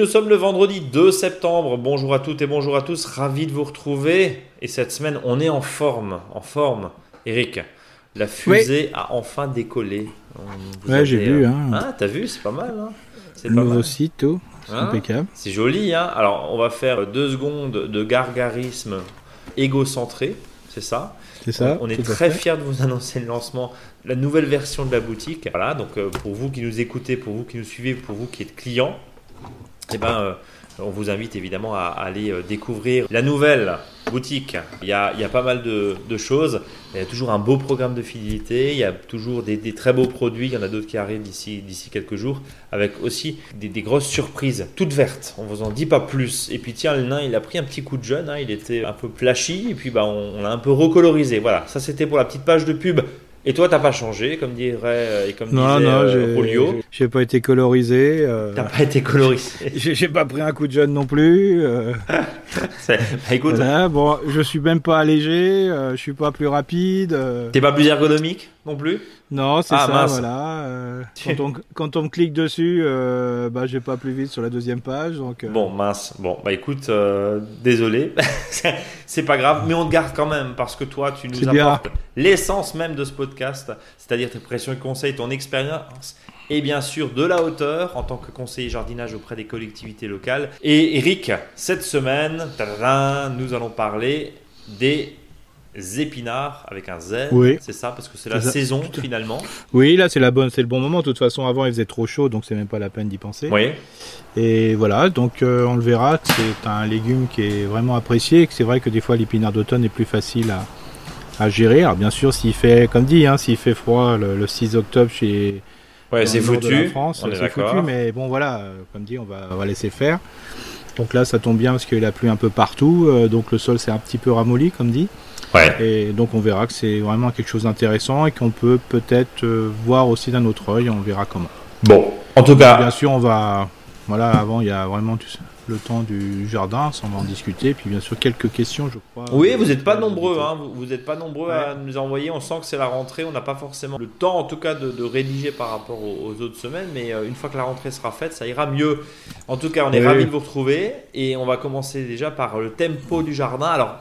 nous sommes le vendredi 2 septembre. Bonjour à toutes et bonjour à tous. Ravi de vous retrouver. Et cette semaine, on est en forme. En forme. Eric, la fusée a enfin décollé. ouais, j'ai vu. Hein. Ah, t'as vu, c'est pas mal. Hein. c'est le nouveau site, tout. C'est hein impeccable. C'est joli. Alors, on va faire deux secondes de gargarisme égocentré. C'est ça. C'est ça. On, est très fiers de vous annoncer le lancement, la nouvelle version de la boutique. Voilà, donc euh, pour vous qui nous écoutez, pour vous qui nous suivez, pour vous qui êtes clients, eh ben, euh, on vous invite évidemment à, aller euh, découvrir la nouvelle boutique. Il y a, a pas mal de, choses. Il y a toujours un beau programme de fidélité. Il y a toujours des, très beaux produits. Il y en a d'autres qui arrivent d'ici, d'ici quelques jours. Avec aussi des, grosses surprises, toutes vertes. On vous en dit pas plus. Et puis tiens, le nain, il a pris un petit coup de jeune. Hein. Il était un peu flashy. Et puis bah, on, on l'a un peu recolorisé. Voilà, ça c'était pour la petite page de pub et toi, t'as pas changé, comme dirait euh, et comme non, disait non, euh, J'ai pas été colorisé. Euh... T'as pas été colorisé. j'ai pas pris un coup de jeune non plus. Euh... bah, écoute. bon, je suis même pas allégé. Je suis pas plus rapide. T'es pas plus ergonomique? Non plus Non, c'est ah, ça, voilà. Euh, quand, on, quand, on, clique dessus, euh, bah, je vais pas plus vite sur la deuxième page. Donc, euh. Bon, mince. Bon, bah écoute, désolé. c'est pas grave, mais on te garde quand même parce que toi, tu nous apportes l'essence même de ce podcast, c'est-à-dire tes pressions et conseils, ton expérience et bien sûr de la hauteur en tant que conseiller jardinage auprès des collectivités locales. Et Eric, cette semaine, nous allons parler des épinards avec un Z. Oui. C'est ça, parce que c'est la saison finalement. Oui, là c'est la bonne, c'est le bon moment. De toute façon, avant il faisait trop chaud, donc c'est même pas la peine d'y penser. Oui. Et voilà, donc euh, on le verra. C'est un légume qui est vraiment apprécié. C'est vrai que des fois l'épinard d'automne est plus facile à, à, gérer. Alors bien sûr, s'il fait, comme dit, hein, s'il fait froid le, 6 octobre chez Ouais, c'est foutu. France, c'est foutu, mais bon voilà, euh, comme dit, on va, on va laisser faire. Donc là, ça tombe bien parce qu'il a plu un peu partout, euh, donc le sol s'est un petit peu ramolli, comme dit. Et donc on verra que c'est vraiment quelque chose d'intéressant et qu'on peut peut-être euh, voir aussi d'un autre œil, on verra comment. Bon, en tout cas. Bien sûr, on va. Voilà, avant il y a vraiment le temps du jardin, ça on va en discuter. Puis bien sûr quelques questions, je crois. Oui, vous n'êtes pas nombreux, hein, vous n'êtes pas nombreux à nous envoyer. On sent que c'est la rentrée, on n'a pas forcément le temps, en tout cas, de, rédiger par rapport aux, autres semaines. Mais euh, une fois que la rentrée sera faite, ça ira mieux. En tout cas, on est ravis de vous retrouver et on va commencer déjà par le tempo du jardin. Alors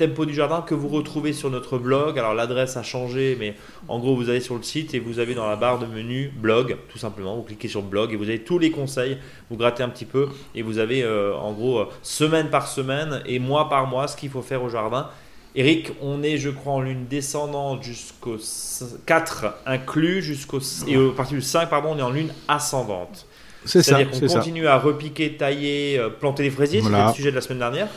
Tempo du Jardin que vous retrouvez sur notre blog. Alors l'adresse a changé, mais en gros vous allez sur le site et vous avez dans la barre de menu blog, tout simplement. Vous cliquez sur blog et vous avez tous les conseils. Vous grattez un petit peu et vous avez euh, en gros semaine par semaine et mois par mois ce qu'il faut faire au jardin. Eric, on est, je crois, en lune descendante jusqu'au 4 inclus, jusqu'au et à partir du 5, pardon, on est en lune ascendante. C'est ça. C'est-à-dire qu'on continue à repiquer, tailler, euh, planter des fraisiers. C'était le sujet de la semaine dernière.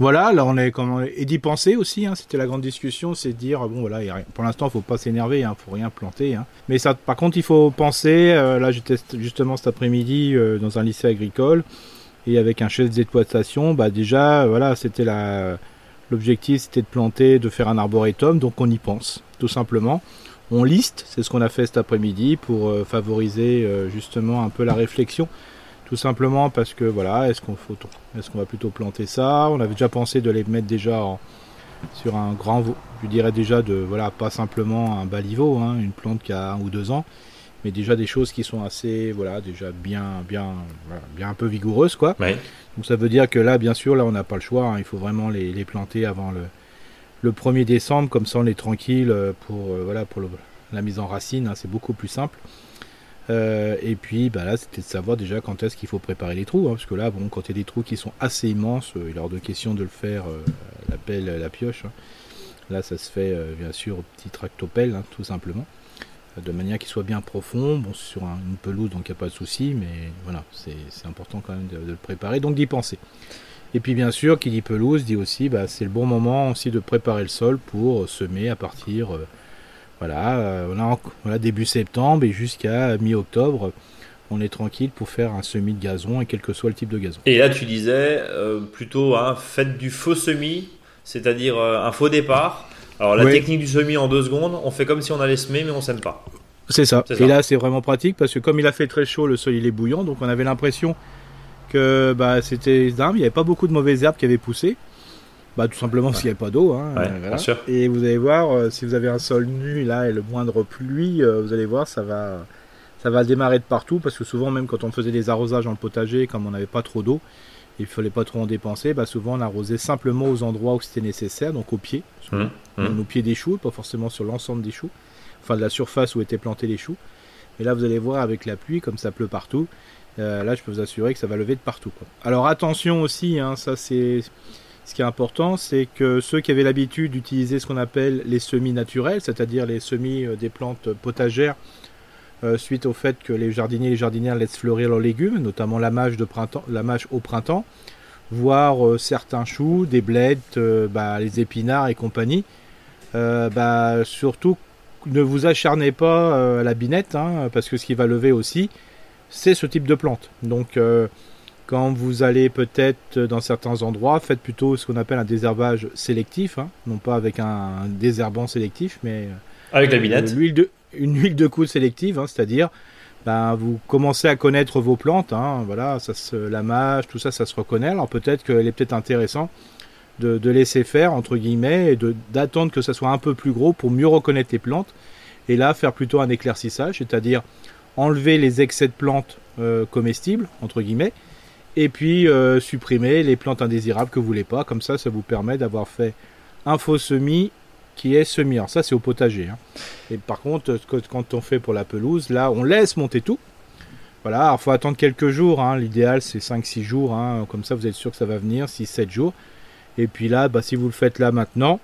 Voilà, là on est comme et d'y penser aussi. Hein, C'était la grande discussion, c'est de dire bon voilà, pour l'instant il faut pas s'énerver, hein, faut rien planter. Hein. Mais ça, par contre, il faut penser. Euh, là, teste justement cet après-midi euh, dans un lycée agricole et avec un chef d'exploitation. Bah déjà, voilà, c'était l'objectif, c'était de planter, de faire un arboretum, donc on y pense, tout simplement. On liste, c'est ce qu'on a fait cet après-midi pour euh, favoriser justement un peu la réflexion. Tout simplement parce que voilà, est-ce qu'on faut, est-ce qu'on va plutôt planter ça? On avait déjà pensé de les mettre déjà sur un grand, je dirais déjà de voilà, pas simplement un baliveau, hein, une plante qui a un ou deux ans, mais déjà des choses qui sont assez, voilà, déjà bien, bien, bien un peu vigoureuses quoi. Donc ça veut dire que là, bien sûr, là on n'a pas le choix, hein, il faut vraiment les, planter avant le, le 1er décembre, comme ça on est tranquille pour, euh, voilà, pour la mise en racine, hein, c'est beaucoup plus simple. Euh, et puis bah là, c'était de savoir déjà quand est-ce qu'il faut préparer les trous, hein, parce que là, bon, quand il y a des trous qui sont assez immenses, euh, il est hors de question de le faire euh, la pelle, la pioche. Hein. Là, ça se fait bien sûr au petit tractopelle, hein, tout simplement, de manière qu'il soit bien profond. Bon, sur une pelouse, donc il n'y a pas de souci, mais voilà, c'est important quand même de, le préparer, donc d'y penser. Et puis bien sûr, qui dit pelouse dit aussi, bah, c'est le bon moment aussi de préparer le sol pour semer à partir voilà, euh, on a, début septembre et jusqu'à mi-octobre, on est tranquille pour faire un semis de gazon et quel que soit le type de gazon. Et là, tu disais euh, plutôt hein, faites du faux semis, c'est-à-dire euh, un faux départ. Alors la technique du semis en deux secondes, on fait comme si on allait semer, mais on sème pas. C'est ça. Et là, c'est vraiment pratique parce que comme il a fait très chaud, le sol il est bouillant, donc on avait l'impression que bah, c'était il n'y avait pas beaucoup de mauvaises herbes qui avaient poussé. Bah, tout simplement s'il n'y a pas d'eau. Hein, Et vous allez voir, euh, si vous avez un sol nu là et le moindre pluie, euh, vous allez voir, ça va, ça va démarrer de partout parce que souvent même quand on faisait des arrosages le potager, comme on n'avait pas trop d'eau, il fallait pas trop en dépenser, bah souvent on arrosait simplement aux endroits où c'était nécessaire, donc au pied, mmh, mmh. au pied des choux, pas forcément sur l'ensemble des choux, enfin de la surface où étaient plantés les choux. Mais là vous allez voir avec la pluie, comme ça pleut partout, euh, là je peux vous assurer que ça va lever de partout. Alors attention aussi, hein, ça c'est ce qui est important, c'est que ceux qui avaient l'habitude d'utiliser ce qu'on appelle les semis naturels, c'est-à-dire les semis euh, des plantes potagères, euh, suite au fait que les jardiniers et les jardinières laissent fleurir leurs légumes, notamment la mâche, au printemps, voire euh, certains choux, des blettes, bah, les épinards et compagnie. bah, surtout, ne vous acharnez pas à la binette, hein, parce que ce qui va lever aussi, c'est ce type de plante. Donc, quand vous allez peut-être dans certains endroits, faites plutôt ce qu'on appelle un désherbage sélectif, hein, non pas avec un, désherbant sélectif, mais avec la binette. L'huile de une huile de coude sélective, hein, c'est-à-dire ben, vous commencez à connaître vos plantes, hein, voilà, ça se, la mâche, tout ça, ça se reconnaît. Alors peut-être qu'il est peut-être intéressant de, laisser faire entre guillemets et d'attendre que ça soit un peu plus gros pour mieux reconnaître les plantes. Et là, faire plutôt un éclaircissage, c'est-à-dire enlever les excès de plantes euh, comestibles entre guillemets, et puis euh, supprimer les plantes indésirables que vous voulez pas. Comme ça, ça vous permet d'avoir fait un faux semis qui est semi. Alors ça c'est au potager. Hein. Et par contre, quand on fait pour la pelouse, là on laisse monter tout. Voilà, il faut attendre quelques jours. Hein. L'idéal c'est 5-6 jours. Hein. Comme ça vous êtes sûr que ça va venir, 6-7 jours. Et puis là, bah, si vous le faites là maintenant,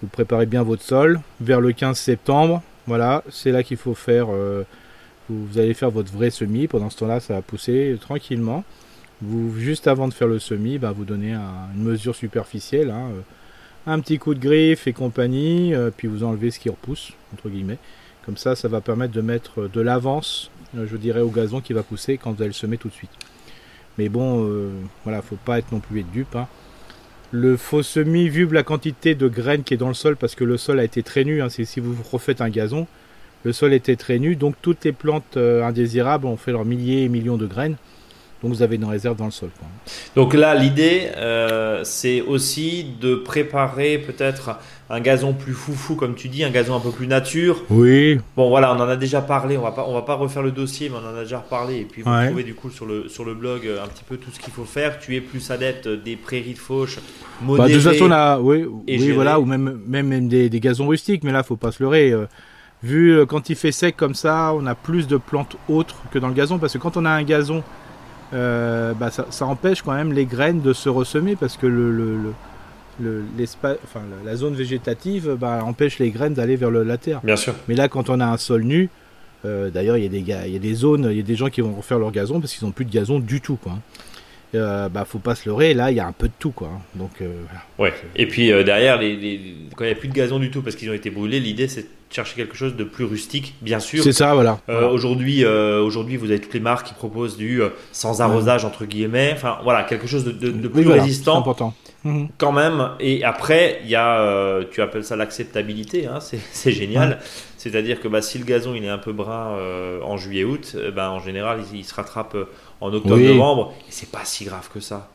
vous préparez bien votre sol. Vers le 15 septembre, voilà, c'est là qu'il faut faire. Euh, vous, allez faire votre vrai semis. Pendant ce temps-là, ça va pousser tranquillement. Juste avant de faire le semis, bah, vous donnez une mesure superficielle. Hein, euh, un petit coup de griffe et compagnie, euh, puis vous enlevez ce qui repousse, entre guillemets. Comme ça, ça va permettre de mettre de l'avance, euh, je dirais, au gazon qui va pousser quand vous allez le semer tout de suite. Mais bon, euh, voilà, faut pas être non plus dupe. Hein. Le faux semis, vu la quantité de graines qui est dans le sol, parce que le sol a été très nu, hein, si vous refaites un gazon, le sol était très nu, donc toutes les plantes indésirables ont fait leurs milliers et millions de graines. Donc vous avez une réserve dans le sol. Donc là, l'idée, euh, c'est aussi de préparer peut-être un gazon plus foufou, comme tu dis, un gazon un peu plus nature. Oui. Bon, voilà, on en a déjà parlé. On va pas, on va pas refaire le dossier, mais on en a déjà parlé. Et puis vous trouvez du coup sur le sur le blog euh, un petit peu tout ce qu'il faut faire. Tu es plus adepte des prairies de fauche modérées. Bah, de toute façon, là, oui, oui voilà, ou même même, des, gazons rustiques, mais là, faut pas se leurrer. Euh, vu quand il fait sec comme ça, on a plus de plantes autres que dans le gazon, parce que quand on a un gazon euh, bah, ça, empêche quand même les graines de se ressemer parce que le, le, enfin, la zone végétative bah, empêche les graines d'aller vers la terre. Bien sûr. Mais là, quand on a un sol nu, euh, d'ailleurs, il y, a des, il y a des zones, il y a des gens qui vont refaire leur gazon parce qu'ils n'ont plus de gazon du tout. Quoi. Euh, bah, faut pas se leurrer, là, il y a un peu de tout. Quoi. Donc, Ouais. Et puis derrière, les, quand il n'y a plus de gazon du tout parce qu'ils ont été brûlés, l'idée c'est chercher quelque chose de plus rustique, bien sûr. C'est ça, voilà. Euh, aujourd'hui, euh, aujourd'hui, vous avez toutes les marques qui proposent du euh, sans arrosage entre guillemets. Enfin, voilà, quelque chose de, de, plus résistant. important. Mhm. Quand même. Et après, il y a, tu appelles ça l'acceptabilité. Hein, c'est génial. C'est-à-dire que bah, si le gazon il est un peu brun en juillet-août, bah, en général, il, se rattrape en octobre-novembre. C'est pas si grave que ça.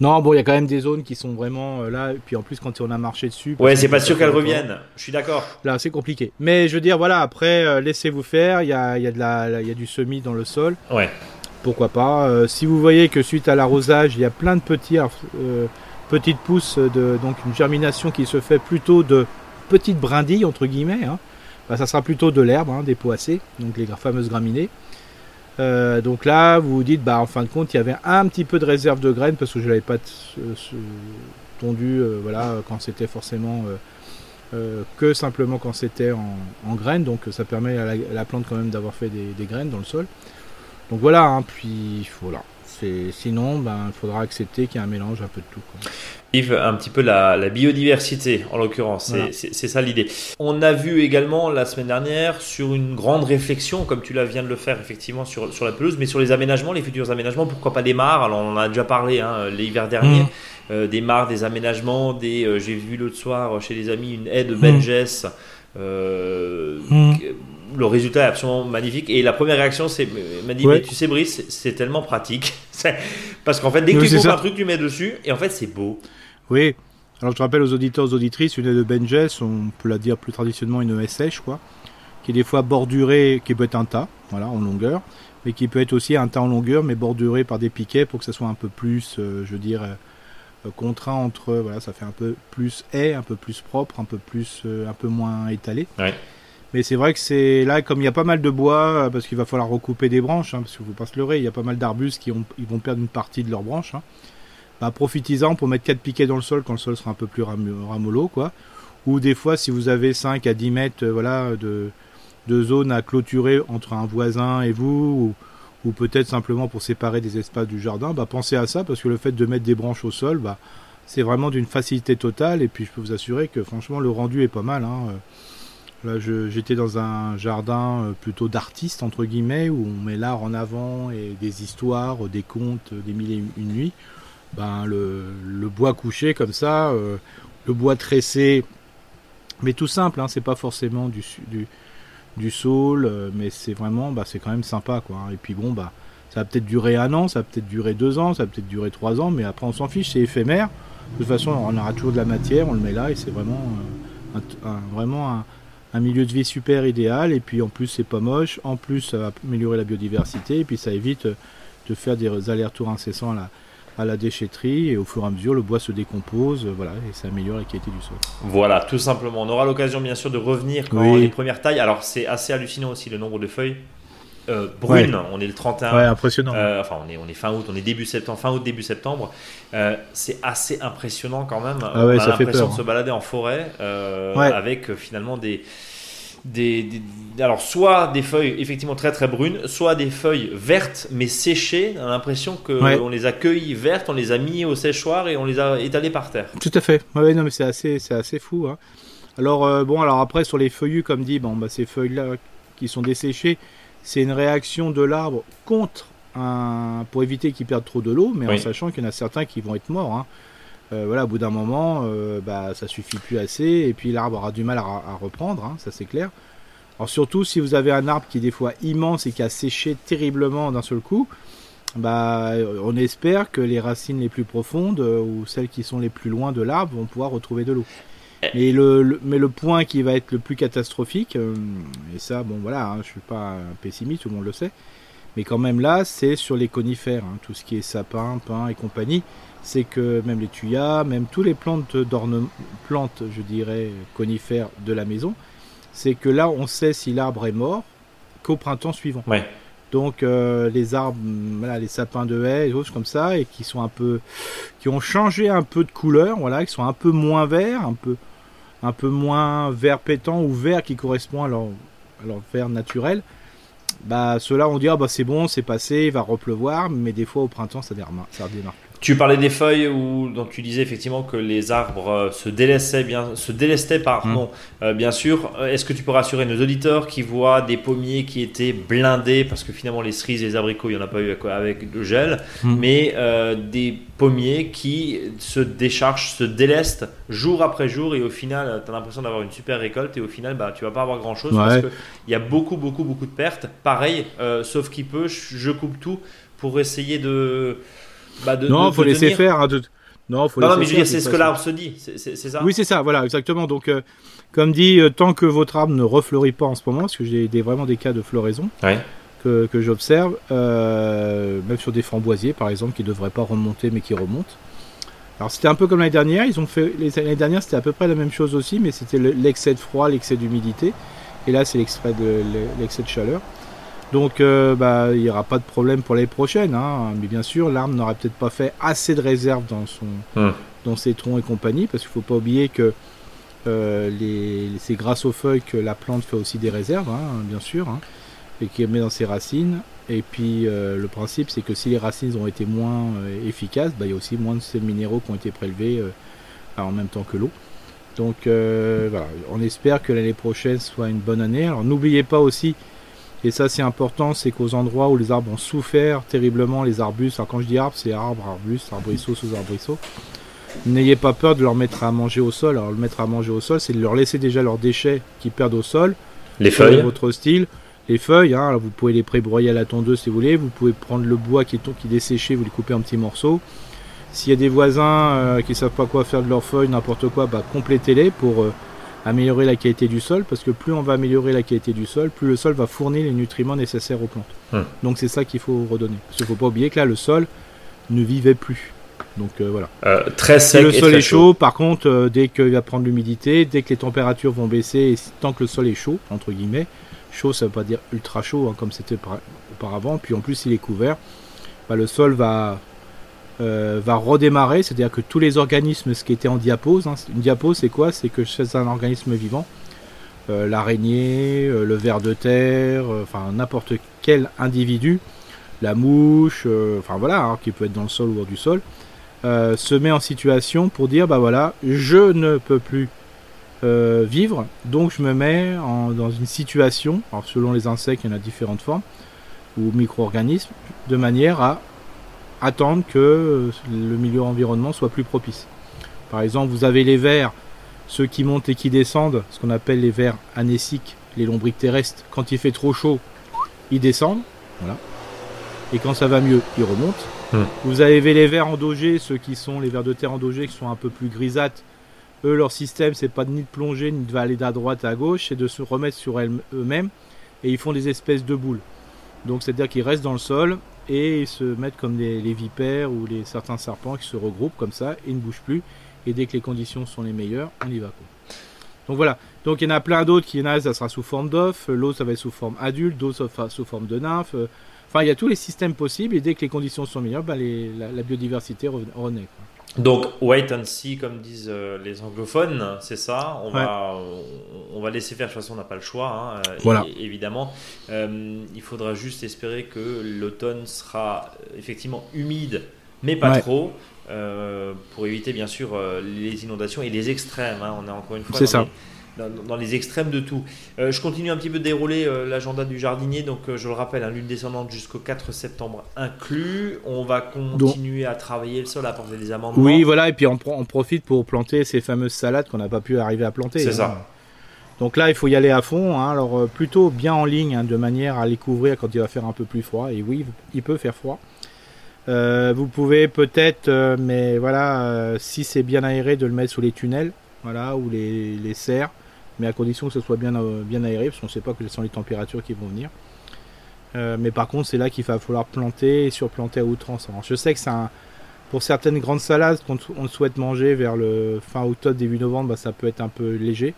Non, bon, il y a quand même des zones qui sont vraiment euh, là. Et puis en plus, quand on a marché dessus. Ouais, c'est pas sûr qu'elles reviennent. Je suis d'accord. Là, c'est compliqué. Mais je veux dire, voilà, après, euh, laissez-vous faire. Il y a, y, a de la, y a du semis dans le sol. Ouais. Pourquoi pas. Euh, si vous voyez que suite à l'arrosage, il y a plein de petits, petites pousses, de, donc une germination qui se fait plutôt de petites brindilles, entre guillemets, hein, bah, ça sera plutôt de l'herbe, hein, des poissés, donc les fameuses graminées. Euh, donc là, vous vous dites, bah, en fin de compte, il y avait un petit peu de réserve de graines parce que je l'avais pas tondu euh, voilà, quand c'était forcément euh, que simplement quand c'était en, graines. Donc ça permet à la, plante quand même d'avoir fait des, graines dans le sol. Donc voilà, hein, puis voilà. Sinon, ben, il faudra accepter qu'il y a un mélange un peu de tout. Yves, un petit peu la, biodiversité en l'occurrence, c'est ça l'idée. On a vu également la semaine dernière sur une grande réflexion, comme tu la viens de le faire effectivement sur, sur la pelouse, mais sur les aménagements, les futurs aménagements, pourquoi pas des mares? Alors on en a déjà parlé hein, l'hiver dernier, mmh. euh, des mares, des aménagements, des. Euh, j'ai vu l'autre soir chez les amis une haie de Benjes. Euh, mmh le résultat est absolument magnifique. Et la première réaction, c'est m'a dit, mais tu sais, Brice, c'est tellement pratique. Parce qu'en fait, dès que tu trouves un truc, tu mets dessus, et en fait, c'est beau. Oui. Alors, je rappelle aux auditeurs, aux auditrices, une aide de Benjes, on peut la dire plus traditionnellement une ESH, quoi. qui est des fois borduré, qui peut être un tas, voilà, en longueur, mais qui peut être aussi un tas en longueur, mais borduré par des piquets pour que ça soit un peu plus, je dirais, contraint entre, voilà, ça fait un peu plus haie, un peu plus propre, un peu plus, un peu moins étalé. Ouais. Mais c'est vrai que c'est là, comme il y a pas mal de bois, parce qu'il va falloir recouper des branches, hein, parce qu'il ne faut il y a pas mal d'arbustes qui vont perdre une partie de leurs branches. Hein. Bah, profitez-en pour mettre 4 piquets dans le sol quand le sol sera un peu plus ramollo, quoi. Ou des fois, si vous avez 5 à 10 mètres euh, voilà, de, zone à clôturer entre un voisin et vous, ou, peut-être simplement pour séparer des espaces du jardin, bah, pensez à ça, parce que le fait de mettre des branches au sol, bah, c'est vraiment d'une facilité totale, et puis je peux vous assurer que franchement, le rendu est pas mal. Hein. Là, j'étais dans un jardin euh, plutôt d'artistes, entre guillemets, où on met l'art en avant et des histoires, des contes, des mille et une nuits. Ben, le, bois couché comme ça, euh, le bois tressé, mais tout simple, hein, c'est pas forcément du, du, du saule, euh, mais c'est vraiment, bah, c'est quand même sympa, quoi. Et puis bon, bah, ça va peut-être durer un an, ça va peut-être durer deux ans, ça va peut-être durer trois ans, mais après on s'en fiche, c'est éphémère. De toute façon, on aura toujours de la matière, on le met là et c'est vraiment, vraiment un, un milieu de vie super idéal et puis en plus c'est pas moche, en plus ça va améliorer la biodiversité et puis ça évite de faire des allers-retours incessants à la, à la déchetterie et au fur et à mesure le bois se décompose voilà et ça améliore la qualité du sol. Voilà, tout simplement. On aura l'occasion bien sûr de revenir quand les premières tailles. Alors c'est assez hallucinant aussi le nombre de feuilles euh, brune. On est le 31. Ouais, impressionnant. Euh, enfin, on est, on est fin août, on est début septembre, fin août, début septembre. Euh, c'est assez impressionnant quand même. Ah ouais, on a l'impression de se balader en forêt avec finalement des, des, alors soit des feuilles effectivement très très brunes, soit des feuilles vertes mais séchées. On a l'impression qu'on les a cueillies vertes, on les a mis au séchoir et on les a étalées par terre. Tout à fait. Ouais, non mais c'est assez, c'est assez fou. Hein. Alors bon, alors après sur les feuillus, comme dit, bon bah ces feuilles là qui sont desséchées c'est une réaction de l'arbre contre un, pour éviter qu'il perde trop de l'eau, mais en sachant qu'il y en a certains qui vont être morts. Hein. Euh, voilà, au bout d'un moment, euh, bah, ça suffit plus assez, et puis l'arbre aura du mal à, reprendre, hein, ça c'est clair. Alors surtout si vous avez un arbre qui est des fois immense et qui a séché terriblement d'un seul coup, bah, on espère que les racines les plus profondes euh, ou celles qui sont les plus loin de l'arbre vont pouvoir retrouver de l'eau. Mais le, mais le point qui va être le plus catastrophique, euh, et ça, bon voilà, hein, je suis pas un pessimiste, tout le monde le sait, mais quand même là, c'est sur les conifères, hein, tout ce qui est sapin, pin et compagnie, c'est que même les tuyas, même tous les plantes d'ornement, plantes, je dirais, conifères de la maison, c'est que là, on sait si l'arbre est mort qu'au printemps suivant. Ouais. Donc euh, les arbres, voilà, les sapins de haie, et autres comme ça, et qui sont un peu, qui ont changé un peu de couleur, voilà, qui sont un peu moins verts, un peu, un peu moins vert pétant ou vert qui correspond à leur, vert naturel, bah ceux-là on dit ah bah c'est bon, c'est passé, il va repleuvoir, mais des fois au printemps ça démarre, ça redémarre. Tu parlais des feuilles où donc tu disais effectivement que les arbres euh, se délaissaient bien, se délestaient pardon, mmh. euh, bien sûr. Euh, est-ce que tu peux rassurer nos auditeurs qui voient des pommiers qui étaient blindés parce que finalement les cerises et les abricots il y en a pas eu avec le gel, mmh. mais des pommiers qui se déchargent, se délestent jour après jour et au final tu as l'impression d'avoir une super récolte et au final bah tu vas pas avoir grand chose parce qu'il y a beaucoup beaucoup beaucoup de pertes. Pareil, sauf qu'il peut, je coupe tout pour essayer de bah non, il faut laisser faire. Hein, non, faut non, mais je veux dire, c'est ce que l'arbre se dit, c'est ça Oui, c'est ça, voilà, exactement. Donc, euh, comme dit, euh, tant que votre arbre ne refleurit pas en ce moment, parce que j'ai des, vraiment des cas de floraison que, que j'observe, euh, même sur des framboisiers, par exemple, qui ne devraient pas remonter, mais qui remontent. Alors, c'était un peu comme l'année dernière, ils ont fait, l'année dernière, c'était à peu près la même chose aussi, mais c'était l'excès de froid, l'excès d'humidité. Et là, c'est l'excès de, de chaleur. Donc euh, bah, il n'y aura pas de problème pour les prochaines. Hein. Mais bien sûr, l'arbre n'aura peut-être pas fait assez de réserve dans, son, hum. dans ses troncs et compagnie, parce qu'il ne faut pas oublier que euh, c'est grâce aux feuilles que la plante fait aussi des réserves, hein, bien sûr, hein, et qu'elle met dans ses racines. Et puis euh, le principe, c'est que si les racines ont été moins efficaces, bah, il y a aussi moins de ces minéraux qui ont été prélevés en même temps que l'eau. Donc voilà, on espère que l'année prochaine soit une bonne année. Alors n'oubliez pas aussi et ça, c'est important, c'est qu'aux endroits où les arbres ont souffert terriblement, les arbustes, alors quand je dis arbres, c'est arbres, arbustes, arbrisseaux, sous-arbrisseaux, n'ayez pas peur de leur mettre à manger au sol. Alors, le mettre à manger au sol, c'est de leur laisser déjà leurs déchets qu'ils perdent au sol. Les feuilles. Votre style. Les feuilles, hein, vous pouvez les prébroyer à la tondeuse si vous voulez. Vous pouvez prendre le bois qui est, qui est desséché, vous les coupez en petits morceaux. S'il y a des voisins euh, qui ne savent pas quoi faire de leurs feuilles, n'importe quoi, bah, complétez-les pour. Euh, améliorer la qualité du sol, parce que plus on va améliorer la qualité du sol, plus le sol va fournir les nutriments nécessaires aux plantes. Hum. Donc c'est ça qu'il faut redonner. Parce qu'il ne faut pas oublier que là, le sol ne vivait plus. Donc euh, voilà. Euh, très Si sec le et sol très est chaud, par contre, euh, dès qu'il va prendre l'humidité, dès que les températures vont baisser, et tant que le sol est chaud, entre guillemets, chaud ça veut pas dire ultra chaud hein, comme c'était par- auparavant, puis en plus il est couvert, bah, le sol va, euh, va redémarrer, c'est-à-dire que tous les organismes, ce qui était en diapose, hein, une diapose c'est quoi? C'est que chez un organisme vivant, euh, l'araignée, euh, le ver de terre, enfin n'importe quel individu, la mouche, enfin voilà, hein, qui peut être dans le sol ou hors du sol, se met en situation pour dire bah voilà, je ne peux plus vivre, donc je me mets dans une situation, alors selon les insectes, il y en a différentes formes, ou micro-organismes, de manière à attendre que le milieu environnement soit plus propice. Par exemple, vous avez les vers, ceux qui montent et qui descendent, ce qu'on appelle les vers anéciques, les lombriques terrestres. Quand il fait trop chaud, ils descendent, voilà. Et quand ça va mieux, ils remontent. Hmm. Vous avez les vers endogés, ceux qui sont les vers de terre endogés, qui sont un peu plus grisâtres. Eux, leur système, c'est pas ni de plonger, ni de aller à droite, à gauche, c'est de se remettre sur eux-mêmes. Et ils font des espèces de boules. Donc, c'est-à-dire qu'ils restent dans le sol et ils se mettent comme les, vipères ou les, certains serpents qui se regroupent comme ça et ne bougent plus. Et dès que les conditions sont les meilleures, on y va. quoi. Donc voilà. Donc il y en a plein d'autres qui, il ça sera sous forme d'œuf, l'autre ça va être sous forme adulte, d'autres sous forme de nymphe. euh, Enfin, il y a tous les systèmes possibles et dès que les conditions sont meilleures, les- la, biodiversité renaît. Donc, wait and see, comme disent euh, les anglophones, c'est ça. On, va, on, on va laisser faire, de toute façon, on n'a pas le choix, hein, Voilà. évidemment. Euh, il faudra juste espérer que l'automne sera euh, effectivement humide, mais pas Ouais. trop, euh, pour éviter, bien sûr, les inondations et les extrêmes. hein. On est encore une fois dans ça. Dans, dans les extrêmes de tout. Euh, je continue un petit peu de dérouler euh, l'agenda du jardinier. Donc, euh, je le rappelle, hein, lune descendante jusqu'au 4 septembre inclus. On va continuer à travailler le sol, à apporter des amendements. Oui, voilà, et puis on, pro- on profite pour planter ces fameuses salades qu'on n'a pas pu arriver à planter. C'est hein. ça. Donc là, il faut y aller à fond. hein. Alors plutôt bien en ligne, hein, de manière à les couvrir quand il va faire un peu plus froid. Et oui, il peut faire froid. Vous pouvez peut-être, mais voilà, si c'est bien aéré, de le mettre sous les tunnels, voilà, ou les, les serres, mais à condition que ce soit bien, euh, bien aéré, parce qu'on ne sait pas quelles sont les températures qui vont venir. Euh, mais par contre, c'est là qu'il va falloir planter et surplanter à outrance. Alors, je sais que c'est un, pour certaines grandes salades qu'on on souhaite manger vers le fin octobre, début novembre, bah, ça peut être un peu léger.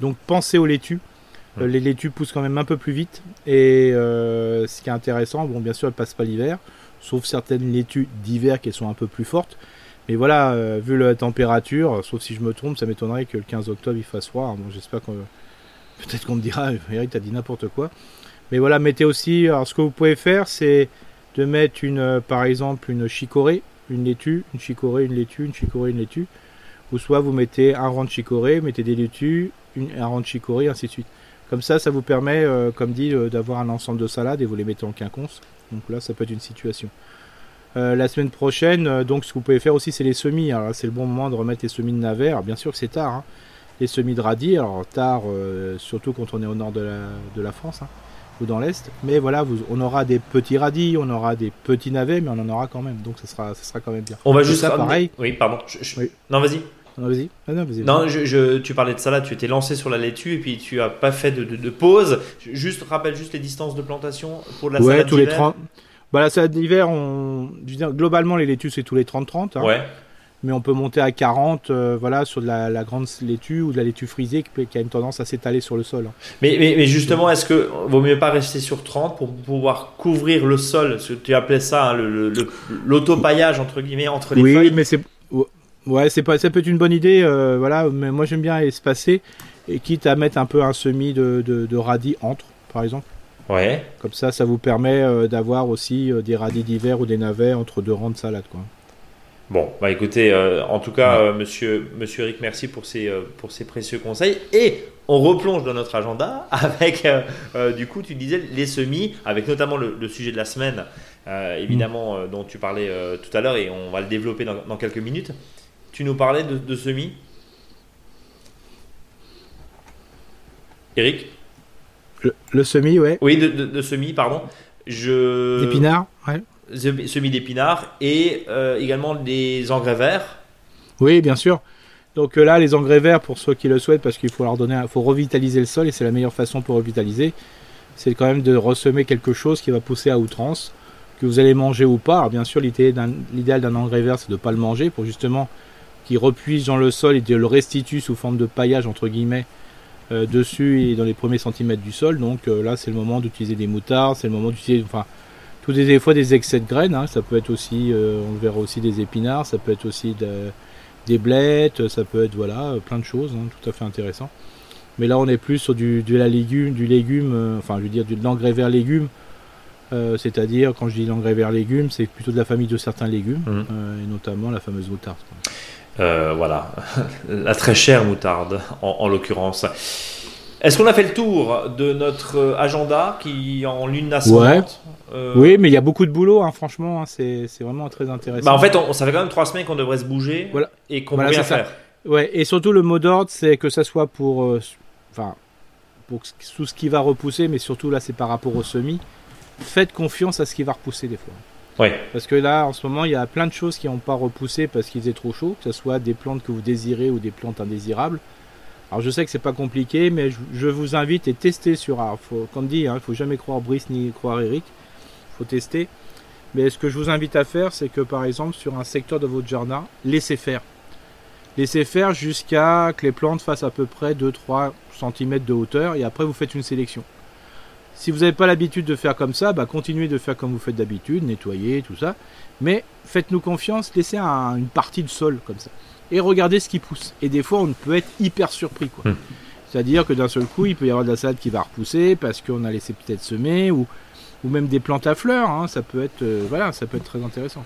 Donc pensez aux laitues. Euh, les laitues poussent quand même un peu plus vite. Et euh, ce qui est intéressant, bon bien sûr elles passent pas l'hiver, sauf certaines laitues d'hiver qui sont un peu plus fortes. Mais voilà, euh, vu la température, sauf si je me trompe, ça m'étonnerait que le 15 octobre il fasse froid. Bon, j'espère qu'on peut-être qu'on me dira, Eric t'as dit n'importe quoi. Mais voilà, mettez aussi. Alors ce que vous pouvez faire, c'est de mettre une, euh, par exemple, une chicorée, une laitue, une chicorée, une laitue, une chicorée, une laitue. Ou soit vous mettez un rang de chicorée, mettez des laitues, un rang de chicorée, ainsi de suite. Comme ça, ça vous permet, euh, comme dit, d'avoir un ensemble de salades et vous les mettez en quinconce. Donc là, ça peut être une situation. Euh, la semaine prochaine, euh, donc ce que vous pouvez faire aussi, c'est les semis. Alors là, c'est le bon moment de remettre les semis de navets. Alors bien sûr que c'est tard. hein. Les semis de radis, alors tard, euh, surtout quand on est au nord de la, de la France hein, ou dans l'est. Mais voilà, vous, on aura des petits radis, on aura des petits navets, mais on en aura quand même. Donc ça sera, ça sera quand même bien. On va juste ça, pareil. Oui, pardon. Je- je- Oui. Non, vas-y. Non, vas-y. Ah, non, vas-y. Non, je, je- tu parlais de salade, tu étais lancé sur la laitue et puis tu as pas fait de, de- de pause. Juste rappelle juste les distances de plantation pour la ouais, salade tous les d'hiver. 30. Bah, la salade d'hiver, on... je veux dire, globalement, les laitues, c'est tous les 30-30. hein. Ouais. mais on peut monter à 40 euh, voilà, sur de la, la grande laitue ou de la laitue frisée qui, a une tendance à s'étaler sur le sol. hein. Mais, mais, mais justement, est-ce que vaut mieux pas rester sur 30 pour pouvoir couvrir le sol? Ce que Tu appelais ça hein, l'autopaillage entre guillemets entre les oui, feuilles. mais c'est ouais, c'est pas ça peut être une bonne idée euh, voilà, mais moi j'aime bien espacer et quitte à mettre un peu un semis de, de, de radis entre par exemple. Ouais. Comme ça ça vous permet euh, d'avoir aussi euh, des radis d'hiver ou des navets entre deux rangs de salade quoi. Bon, bah écoutez, euh, en tout cas, Ouais. monsieur, monsieur Eric, merci pour ces, pour ces précieux conseils. Et on replonge dans notre agenda avec, du coup, tu disais les semis, avec notamment le, le sujet de la semaine, évidemment, euh, dont tu parlais tout à l'heure, et on va le développer dans, dans quelques minutes. Tu nous parlais de, de semis? Eric? Le, le semis ouais, Oui, de, de, de semis, pardon. Je... d'épinards ouais. Semis d'épinards et euh, également des engrais verts. Oui, bien sûr. Donc là, les engrais verts, pour ceux qui le souhaitent, parce qu'il faut leur donner, faut revitaliser le sol et c'est la meilleure façon pour revitaliser, c'est quand même de ressemer quelque chose qui va pousser à outrance, que vous allez manger ou pas. Alors bien sûr, l'idéal d'un engrais vert, c'est de ne pas le manger pour justement qu'il repuise dans le sol et de le restitue sous forme de paillage entre guillemets euh, dessus et dans les premiers centimètres du sol. Donc euh, là, c'est le moment d'utiliser des moutards, c'est le moment d'utiliser, enfin, tous des, fois des excès de graines. Hein. Ça peut être aussi, euh, on verra aussi des épinards, ça peut être aussi des blettes, ça peut être voilà, plein de choses, hein, tout à fait intéressant. Mais là, on est plus sur du, de la légume, du légume, enfin, je veux dire, de l'engrais vert légumes. c'est-à-dire, quand je dis l'engrais vert légumes, c'est plutôt de la famille de certains légumes, mmh. et notamment la fameuse moutarde. Euh, voilà, la très chère moutarde en, l'occurrence. Est-ce qu'on a fait le tour de notre agenda qui en lune ascendante euh, Oui, mais il y a beaucoup de boulot, hein, franchement, hein, c'est vraiment très intéressant. Bah en fait, on, ça fait quand même trois semaines qu'on devrait se bouger voilà. et qu'on voilà, rien faire. Ouais, et surtout le mot d'ordre, c'est que ça soit pour, euh, enfin, pour tout ce qui va repousser, mais surtout là, c'est par rapport au semis. Faites confiance à ce qui va repousser des fois. Parce que là, en ce moment, il y a plein de choses qui n'ont pas repoussé parce qu'il faisait trop chaud, que ce soit des plantes que vous désirez ou des plantes indésirables. Alors je sais que c'est pas compliqué, mais je, vous invite à tester sur. Alors, faut, comme dit, il hein, faut jamais croire Brice ni croire Eric. Faut tester. Mais ce que je vous invite à faire, c'est que par exemple, sur un secteur de votre jardin, laissez faire. Laissez faire jusqu'à que les plantes fassent à peu près 2-3 cm de hauteur et après vous faites une sélection. Si vous n'avez pas l'habitude de faire comme ça, bah continuez de faire comme vous faites d'habitude, nettoyer, tout ça. Mais faites-nous confiance, laissez une partie de sol comme ça. Et regardez ce qui pousse. Et des fois, on peut être hyper surpris. quoi. Hmm. C'est-à-dire que d'un seul coup, il peut y avoir de la salade qui va repousser parce qu'on a laissé peut-être semer ou, ou même des plantes à fleurs. Hein. ça peut être, euh, voilà, ça peut être très intéressant.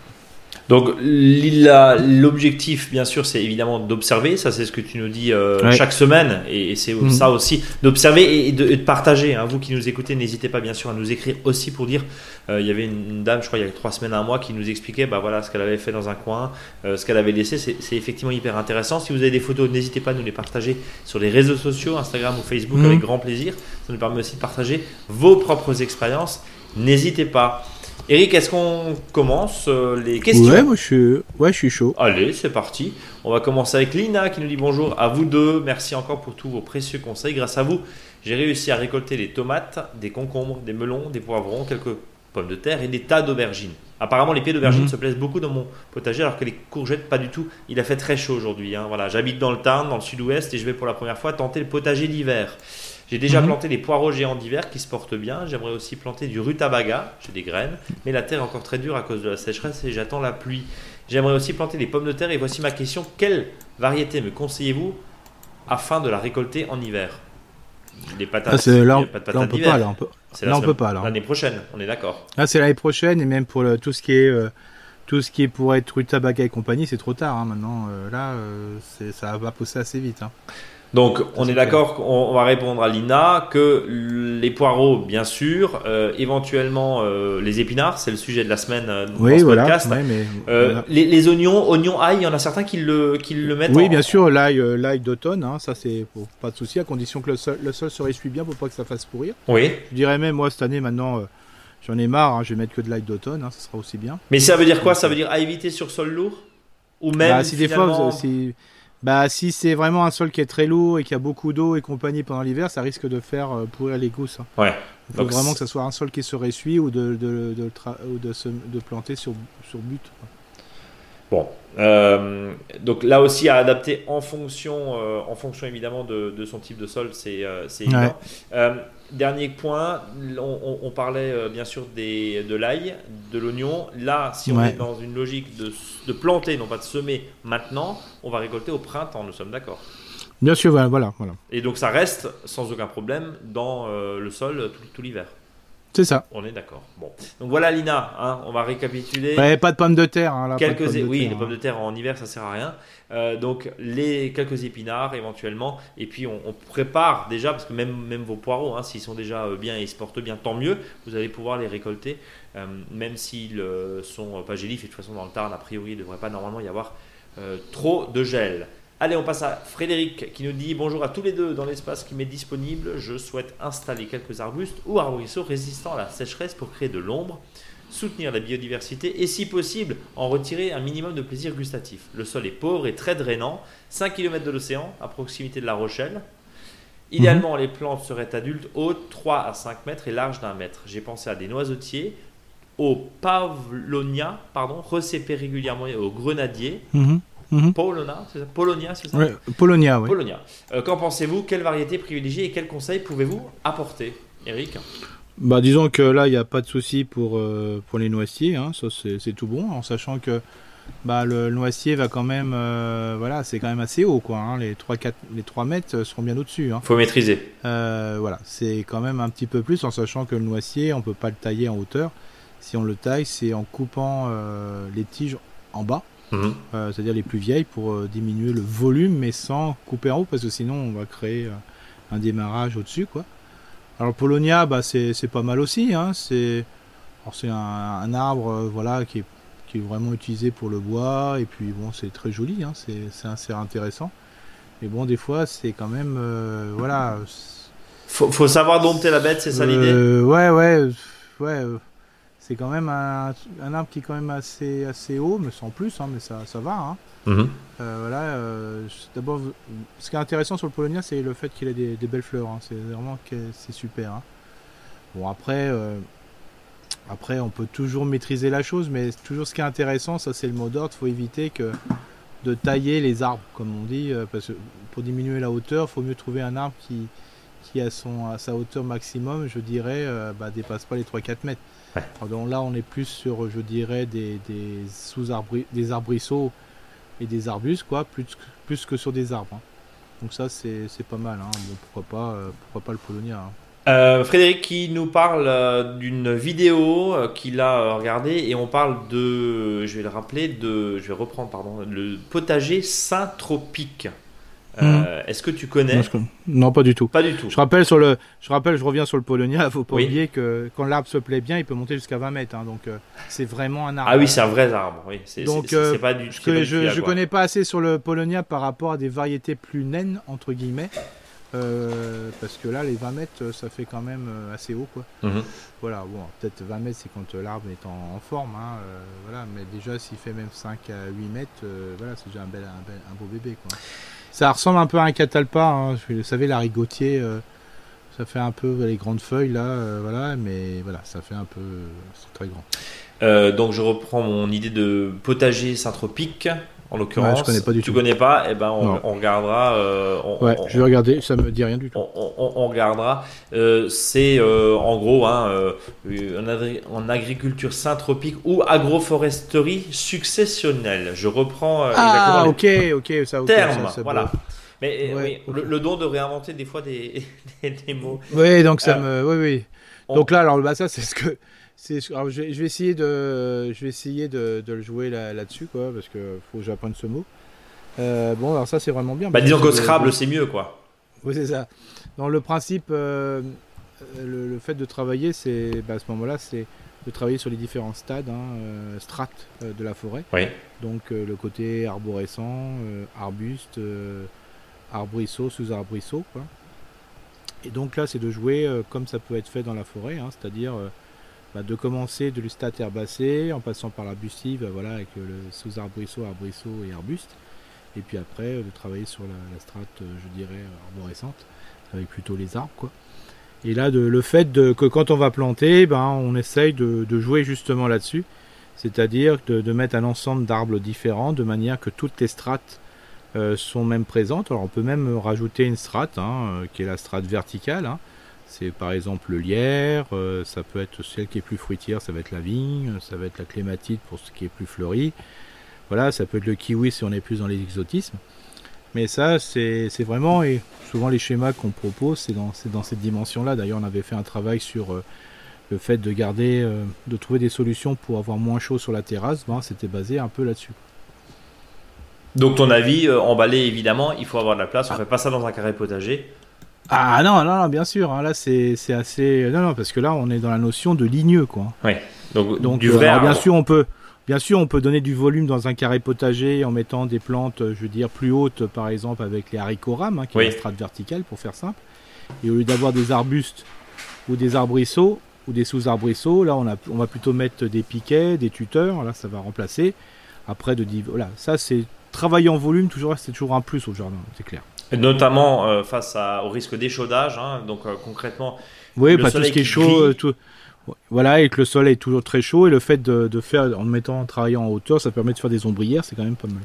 Donc l'objectif, bien sûr, c'est évidemment d'observer. Ça, c'est ce que tu nous dis euh, chaque semaine, et, c'est mhm. ça aussi d'observer et, de, partager. Hein. Vous qui nous écoutez, n'hésitez pas bien sûr à nous écrire aussi pour dire. Euh, il y avait une dame, je crois, il y a trois semaines, un mois, qui nous expliquait, bah voilà, ce qu'elle avait fait dans un coin, euh, ce qu'elle avait laissé. C'est effectivement hyper intéressant. Si vous avez des photos, n'hésitez pas à nous les partager sur les réseaux sociaux, Instagram ou Facebook, mhm. avec grand plaisir. Ça nous permet aussi de partager vos propres expériences. N'hésitez pas. Eric, est-ce qu'on commence euh, les questions Ouais, moi je suis, ouais, je suis chaud. Allez, c'est parti. On va commencer avec Lina qui nous dit bonjour à vous deux. Merci encore pour tous vos précieux conseils. Grâce à vous, j'ai réussi à récolter des tomates, des concombres, des melons, des poivrons, quelques pommes de terre et des tas d'aubergines. Apparemment, les pieds d'aubergines mhm. se plaisent beaucoup dans mon potager, alors que les courgettes, pas du tout. Il a fait très chaud aujourd'hui. Hein. Voilà, j'habite dans le Tarn, dans le sud-ouest, et je vais pour la première fois tenter le potager d'hiver. J'ai déjà mhm. planté des poireaux géants d'hiver qui se portent bien. J'aimerais aussi planter du rutabaga, j'ai des graines, mais la terre est encore très dure à cause de la sécheresse et j'attends la pluie. J'aimerais aussi planter des pommes de terre et voici ma question quelle variété me conseillez-vous afin de la récolter en hiver? Les patates. Ah, là, on, pas de peut pas. Là, on peut, pas. L'année prochaine, on est d'accord. Là, c'est l'année prochaine et même pour tout ce qui est. Euh, tout ce qui est pour être rutabaga et compagnie, c'est trop tard hein, maintenant. Euh, là, euh, ça va pousser assez vite. Hein. Donc, on est d'accord, on, va répondre à Lina que les poireaux, bien sûr, euh, éventuellement euh, les épinards, c'est le sujet de la semaine euh, dans ce podcast. les, oignons, oignons ail, il y en a certains qui le, qui le mettent. Oui, bien sûr, l'ail, l'ail d'automne, hein, ça c'est pas de souci, à condition que le sol, le sol se ressuie bien pour pas que ça fasse pourrir. Oui. Je dirais même, moi cette année maintenant. J'en ai marre, hein, je vais mettre que de l'ail d'automne, hein, ça sera aussi bien. Mais ça veut dire quoi? Ça veut dire à éviter sur sol lourd? Ou même bah, si des fois, si, bah, si c'est vraiment un sol qui est très lourd et qui a beaucoup d'eau et compagnie pendant l'hiver, ça risque de faire euh, pourrir les gousses. Hein. Ouais. Il faut vraiment que ce soit un sol qui se ressuie ou de, de, de, de planter sur, sur but. Bon, euh, donc là aussi à adapter en fonction, euh, en fonction évidemment de, son type de sol, c'est euh. Dernier point, on, parlait bien sûr des, de l'ail, de l'oignon. Là, si on est dans une logique de, de, planter, non pas de semer maintenant, on va récolter au printemps, nous sommes d'accord Bien sûr, voilà, voilà, Et donc ça reste sans aucun problème dans le sol tout l'hiver. C'est ça. On est d'accord. Bon. Donc voilà, Lina, hein, on va récapituler. pas de pommes de terre. Hein, quelques oui, les pommes de terre en hiver, ça sert à rien. Euh, donc les quelques épinards éventuellement. Et puis on, prépare déjà, parce que même, même vos poireaux, hein, s'ils sont déjà euh, bien et se portent bien, tant mieux. Vous allez pouvoir les récolter, euh, même s'ils sont pas gélifs. Et de toute façon, dans le Tarn, a priori, il ne devrait pas normalement y avoir trop de gel. Allez, on passe à Frédéric qui nous dit bonjour à tous les deux dans l'espace qui m'est disponible. Je souhaite installer quelques arbustes ou arbrisseaux résistants à la sécheresse pour créer de l'ombre. soutenir la biodiversité et si possible en retirer un minimum de plaisir gustatif. Le sol est pauvre et très drainant, 5 km de l'océan, à proximité de La Rochelle. Idéalement, les plantes seraient adultes hautes 3 à 5 mètres et larges d'un mètre. J'ai pensé à des noisetiers, aux pavlonia, pardon, recépés régulièrement aux grenadiers. Mhm. Polonia, c'est ça Polonia, c'est ça Ouais, Polonia, oui. Polonia. Euh, Qu'en pensez-vous Quelle variété privilégier et quels conseils pouvez-vous apporter Eric? Bah, disons que là, il n'y a pas de souci pour, euh, pour les noisetiers, hein, ça c'est tout bon, en sachant que bah, le noisetier va quand même, euh, voilà, c'est quand même assez haut, quoi. hein, les 3, 4, les 3 mètres seront bien au-dessus. Hein. Faut maîtriser. Voilà, c'est quand même un petit peu plus, en sachant que le noisetier, on peut pas le tailler en hauteur. Si on le taille, c'est en coupant les tiges en bas, Mhm. euh, c'est-à-dire les plus vieilles, pour euh, diminuer le volume, mais sans couper en haut, parce que sinon on va créer euh, un démarrage au-dessus, quoi. Alors Polonia, bah, c'est c'est pas mal aussi. Hein. C'est un, un arbre, euh, voilà, qui est, qui est vraiment utilisé pour le bois, et puis bon, c'est très joli, hein. c'est c'est assez intéressant. Mais bon, des fois, c'est quand même, euh, voilà. Faut, faut savoir dompter la bête, c'est ça l'idée ouais, ouais, ouais. C'est quand même un, un arbre qui est quand même assez, assez haut, mais sans plus, hein, mais ça, ça va. Hein. Mhm. Euh, voilà, euh, d'abord, ce qui est intéressant sur le Polonia, c'est le fait qu'il ait des, des belles fleurs. hein. C'est vraiment c'est super. hein. Bon, après, euh, après, on peut toujours maîtriser la chose, mais toujours ce qui est intéressant, ça c'est le mot d'ordre. faut éviter que de tailler les arbres, comme on dit, parce que pour diminuer la hauteur, il faut mieux trouver un arbre qui, qui à, son, à sa hauteur maximum, je dirais, bah, dépasse pas les 3-4 mètres. Ouais. Donc là, on est plus sur, je dirais, des, des sous-arbri- des arbrisseaux et des arbustes, quoi, plus, que- plus que sur des arbres. hein. Donc ça, c'est c'est pas mal. hein. Bon, pourquoi pas, euh, pourquoi pas le Polonia. hein. Euh, Frédéric qui nous parle euh, d'une vidéo euh, qu'il a euh, regardée et on parle de, je vais le rappeler, de, je vais reprendre pardon, le potager Saint-Tropique. Euh, Est-ce que tu connais Non, je pas du tout. Pas du tout. Je rappelle sur le, je rappelle, je reviens sur le Polonia. Faut pas Oui. oublier que quand l'arbre se plaît bien, il peut monter jusqu'à 20 mètres. hein. donc euh, c'est vraiment un arbre. Ah oui, c'est un vrai arbre. Oui, Donc, euh, c'est pas du. Je, je connais pas assez sur le Polonia par rapport à des variétés plus naines entre guillemets. Euh, parce que là, les 20 mètres, ça fait quand même assez haut, quoi. Mhm. Voilà, bon, peut-être 20 mètres, c'est quand l'arbre est en, en forme, hein, voilà. Mais déjà, s'il fait même 5 à 8 mètres, voilà, c'est déjà un, bel, un, bel- un beau bébé, quoi. Ça ressemble un peu à un catalpa, hein. vous savez, la rigotier, euh, ça fait un peu les grandes feuilles là, euh, voilà, mais voilà, ça fait un peu, c'est très grand. Euh, donc je reprends mon idée de potager Saint-Tropique. En l'occurrence, Ouais, je connais pas du tu tout. connais pas, eh ben on, on regardera. euh, on, Ouais, on- je vais regarder, ça me dit rien du tout. on, on- on regardera. Euh, c'est euh, en gros hein, euh, en, agri- en agriculture syntropique ou agroforesterie successionnelle. Je reprends euh, Ah, ok, ok, ça, les ok. termes. ça, ça voilà. peut- Mais Ouais, oui, ok. le, le don de réinventer des fois des, des, des mots. Oui, donc ça Euh, me, oui, oui. on- Donc là, alors bah ça, c'est ce que, alors, je, vais, je vais essayer de, je vais essayer de, de le jouer là, là-dessus, quoi, parce que faut que j'apprenne ce mot. Euh, bon, alors ça, c'est vraiment bien. Bah, disons que Scrabble, c'est mieux quoi. Oui, c'est ça. Dans le principe, euh, le, le fait de travailler, c'est, bah, à ce moment-là, c'est de travailler sur les différents stades, hein, euh, strates de la forêt. Oui. Donc le côté arborescent, arbuste, arbrisseau, sous-arbrisseau, quoi. Et donc là, c'est de jouer comme ça peut être fait dans la forêt, hein, c'est-à-dire bah, de commencer de l'ustat herbacé en passant par l'arbustive, euh, voilà, avec euh, le sous-arbrisseau, arbrisseau et arbuste. Et puis après, euh, de travailler sur la, strate, euh, je dirais, arborescente, avec plutôt les arbres, quoi. Et là, le fait que quand on va planter, ben, on essaye de, jouer justement là-dessus, c'est-à-dire de, mettre un ensemble d'arbres différents, de manière que toutes les strates sont même présentes. Alors on peut même rajouter une strate, hein, qui est la strate verticale. hein. C'est par exemple le lierre, euh, ça peut être celle qui est plus fruitière, ça va être la vigne, ça va être la clématite pour ce qui est plus fleuri. Voilà, ça peut être le kiwi si on est plus dans les exotismes. Mais ça, c'est vraiment, et souvent les schémas qu'on propose, c'est dans, cette dimension-là. D'ailleurs, on avait fait un travail sur euh, le fait de garder, euh, de trouver des solutions pour avoir moins chaud sur la terrasse. Ben, C'était basé un peu là-dessus. Donc ton avis, euh, emballé évidemment, il faut avoir de la place. On fait pas ça dans un carré potager. Ah non, non, non, bien sûr. hein, là, c'est c'est assez. Non, non, parce que là, on est dans la notion de ligneux, quoi. Donc, Donc, du euh, vrai alors, bien sûr, on peut, bien sûr, on peut donner du volume dans un carré potager en mettant des plantes, je veux dire, plus hautes, par exemple, avec les haricots rames, hein, qui Oui. est la strate verticale, pour faire simple. Et au lieu d'avoir des arbustes ou des arbrisseaux ou des sous-arbrisseaux. Là, on, a, on va plutôt mettre des piquets, des tuteurs. Là, ça va remplacer. Après, de voilà, ça c'est travailler en volume. Toujours, c'est toujours un plus au jardin, c'est clair. Notamment euh, face à, au risque d'échaudage. Hein, donc euh, concrètement. Oui, pas tout ce qui est chaud. Euh, tout, voilà, et que le sol est toujours très chaud. Et le fait de, de faire, en mettant, en travaillant en hauteur, ça permet de faire des ombrières. C'est quand même pas mal.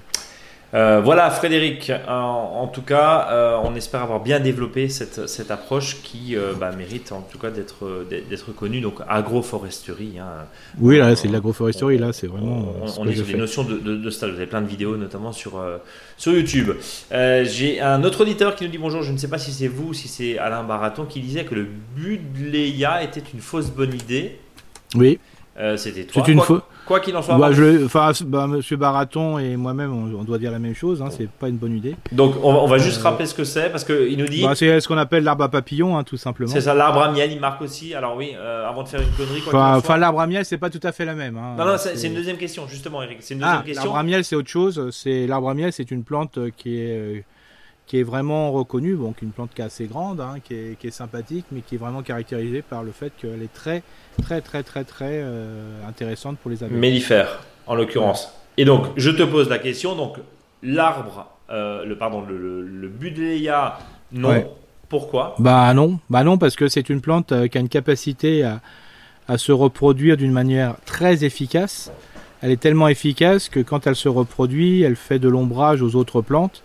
Euh, voilà Frédéric, en, tout cas, euh, on espère avoir bien développé cette, cette approche qui euh, bah, mérite en tout cas d'être d'être connue. Donc agroforesterie. Hein. Oui, là c'est de l'agroforesterie, là c'est vraiment. On, est sur des notions de, de, stage. Vous avez plein de vidéos, notamment sur, sur YouTube. J'ai un autre auditeur qui nous dit bonjour. Je ne sais pas si c'est vous, si c'est Alain Baraton qui disait que le Budleia était une fausse bonne idée. Oui. C'était toi. C'est une fausse. Quoi qu'il en soit. Bah, je, bah, Monsieur Baraton et moi-même, on, doit dire la même chose. Hein, c'est pas une bonne idée. Donc, on, va juste euh, rappeler ce que c'est parce qu'il nous dit. Bah, c'est ce qu'on appelle l'arbre à papillon, hein, tout simplement. C'est ça, l'arbre à miel. Il marque aussi. Alors oui, euh, avant de faire une connerie. enfin, l'arbre à miel, c'est pas tout à fait la même. Hein. non, non, c'est une deuxième question, justement, Eric. C'est une deuxième ah, question. L'arbre à miel, c'est autre chose. C'est l'arbre à miel, c'est une plante qui est euh, qui est vraiment reconnue, donc une plante qui est assez grande, hein, qui, est, qui, est, sympathique, mais qui est vraiment caractérisée par le fait qu'elle est très, très, très, très, très intéressante pour les abeilles. Mellifère en l'occurrence. Et donc, je te pose la question. Donc, l'arbre, euh, le pardon, le, le, Budleia, non. Pourquoi? Bah non, bah non, parce que c'est une plante euh, qui a une capacité à, à se reproduire d'une manière très efficace. Elle est tellement efficace que quand elle se reproduit, elle fait de l'ombrage aux autres plantes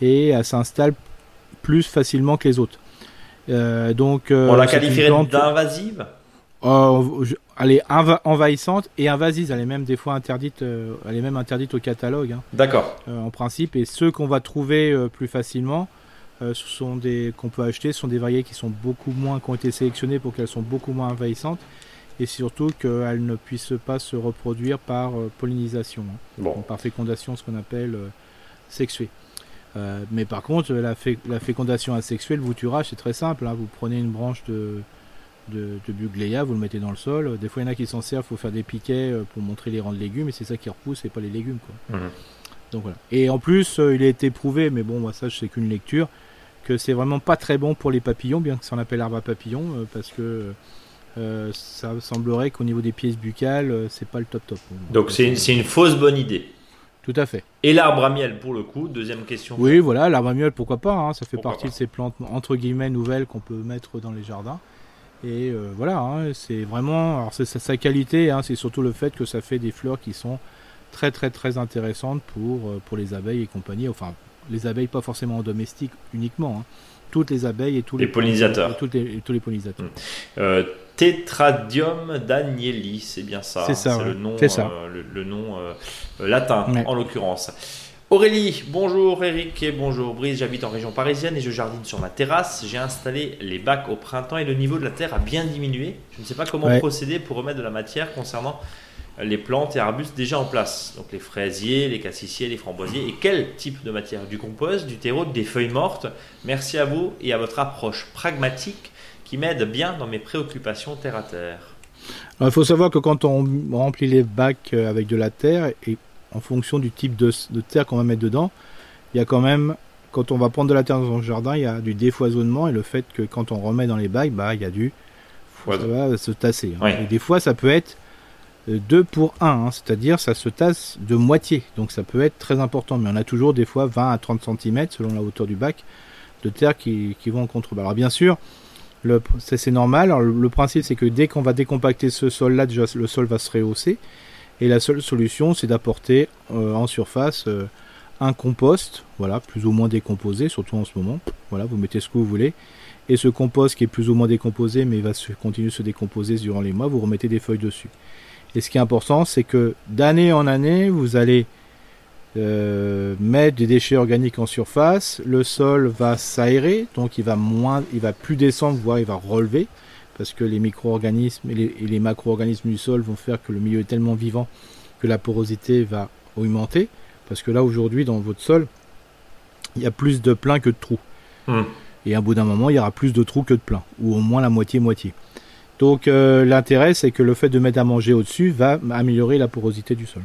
et elle s'installe plus facilement que les autres. Euh, donc, On la qualifierait d'invasive? Elle est envahissante et invasive. Elle est même des fois interdite, euh, elle est même interdite au catalogue. Hein. D'accord. Euh, en principe, et ceux qu'on va trouver euh, plus facilement, ce sont des qu'on peut acheter, ce sont des variétés qui sont beaucoup moins, qui ont été sélectionnées pour qu'elles sont beaucoup moins envahissantes et surtout qu'elles ne puissent pas se reproduire par pollinisation, hein. bon. par fécondation, ce qu'on appelle sexuée. Mais par contre, la, la fécondation asexuée, le vouturage, c'est très simple. Hein. Vous prenez une branche de, de, de Bugleia, vous le mettez dans le sol. Des fois, il y en a qui s'en servent, il faut faire des piquets euh, pour montrer les rangs de légumes, et c'est ça qui repousse, et pas les légumes. Quoi. Mhm. Donc voilà. Et en plus, euh, il a été prouvé, mais bon, moi, ça, je sais qu'une lecture, que c'est vraiment pas très bon pour les papillons, bien que ça en appelle arbre à papillons, euh, parce que ça semblerait qu'au niveau des pièces buccales, c'est pas le top top. Donc c'est une, une fausse bonne idée. Tout à fait. Et l'arbre à miel, pour le coup, deuxième question. Oui, voilà, l'arbre à miel, pourquoi pas, hein, ça fait partie de ces plantes entre guillemets nouvelles qu'on peut mettre dans les jardins. Et euh, voilà, hein, c'est vraiment, alors c'est sa qualité, hein, c'est surtout le fait que ça fait des fleurs qui sont très très très intéressantes pour, euh, pour les abeilles et compagnie. Enfin, les abeilles pas forcément domestiques uniquement, hein. toutes les abeilles et tous les, pollinisateurs. Tous les pollinisateurs. Mmh. Euh, Tetradium danieli, c'est bien ça. C'est ça. C'est le nom, le, nom latin en l'occurrence. Aurélie, bonjour Eric et bonjour Brice, j'habite en région parisienne et je jardine sur ma terrasse. J'ai installé les bacs au printemps et le niveau de la terre a bien diminué. Je ne sais pas comment procéder pour remettre de la matière concernant les plantes et arbustes déjà en place. Donc les fraisiers, les cassissiers, les framboisiers. Et quel type de matière? Du compost, du terreau, des feuilles mortes? Merci à vous et à votre approche pragmatique qui m'aide bien dans mes préoccupations terre à terre. il faut savoir que quand on remplit les bacs avec de la terre, et en fonction du type de, terre qu'on va mettre dedans, il y a quand même, quand on va prendre de la terre dans son jardin, il y a du défoisonnement et le fait que quand on remet dans les bagues, bah, il y a du. Ça va se tasser. Hein. Et des fois, ça peut être 2 euh, pour 1, hein, c'est-à-dire ça se tasse de moitié. Donc ça peut être très important. Mais on a toujours des fois 20 à 30 cm selon la hauteur du bac de terre qui, vont en contrebas. Alors bien sûr, c'est normal. Le, principe, c'est que dès qu'on va décompacter ce sol-là, le sol va se rehausser. Et la seule solution, c'est d'apporter euh, en surface euh, un compost, voilà, plus ou moins décomposé, surtout en ce moment. Voilà, vous mettez ce que vous voulez. Et ce compost qui est plus ou moins décomposé, mais va continuer de se décomposer durant les mois, vous remettez des feuilles dessus. Et ce qui est important, c'est que d'année en année, vous allez euh, mettre des déchets organiques en surface. Le sol va s'aérer, donc il va moins, il va plus descendre, voire il va relever parce que les micro-organismes et les, macro-organismes du sol vont faire que le milieu est tellement vivant que la porosité va augmenter. Parce que là, aujourd'hui, dans votre sol, il y a plus de pleins que de trous. Hmm. Et à bout d'un moment, il y aura plus de trous que de pleins, ou au moins la moitié-moitié. Donc euh, l'intérêt, c'est que le fait de mettre à manger au-dessus va améliorer la porosité du sol.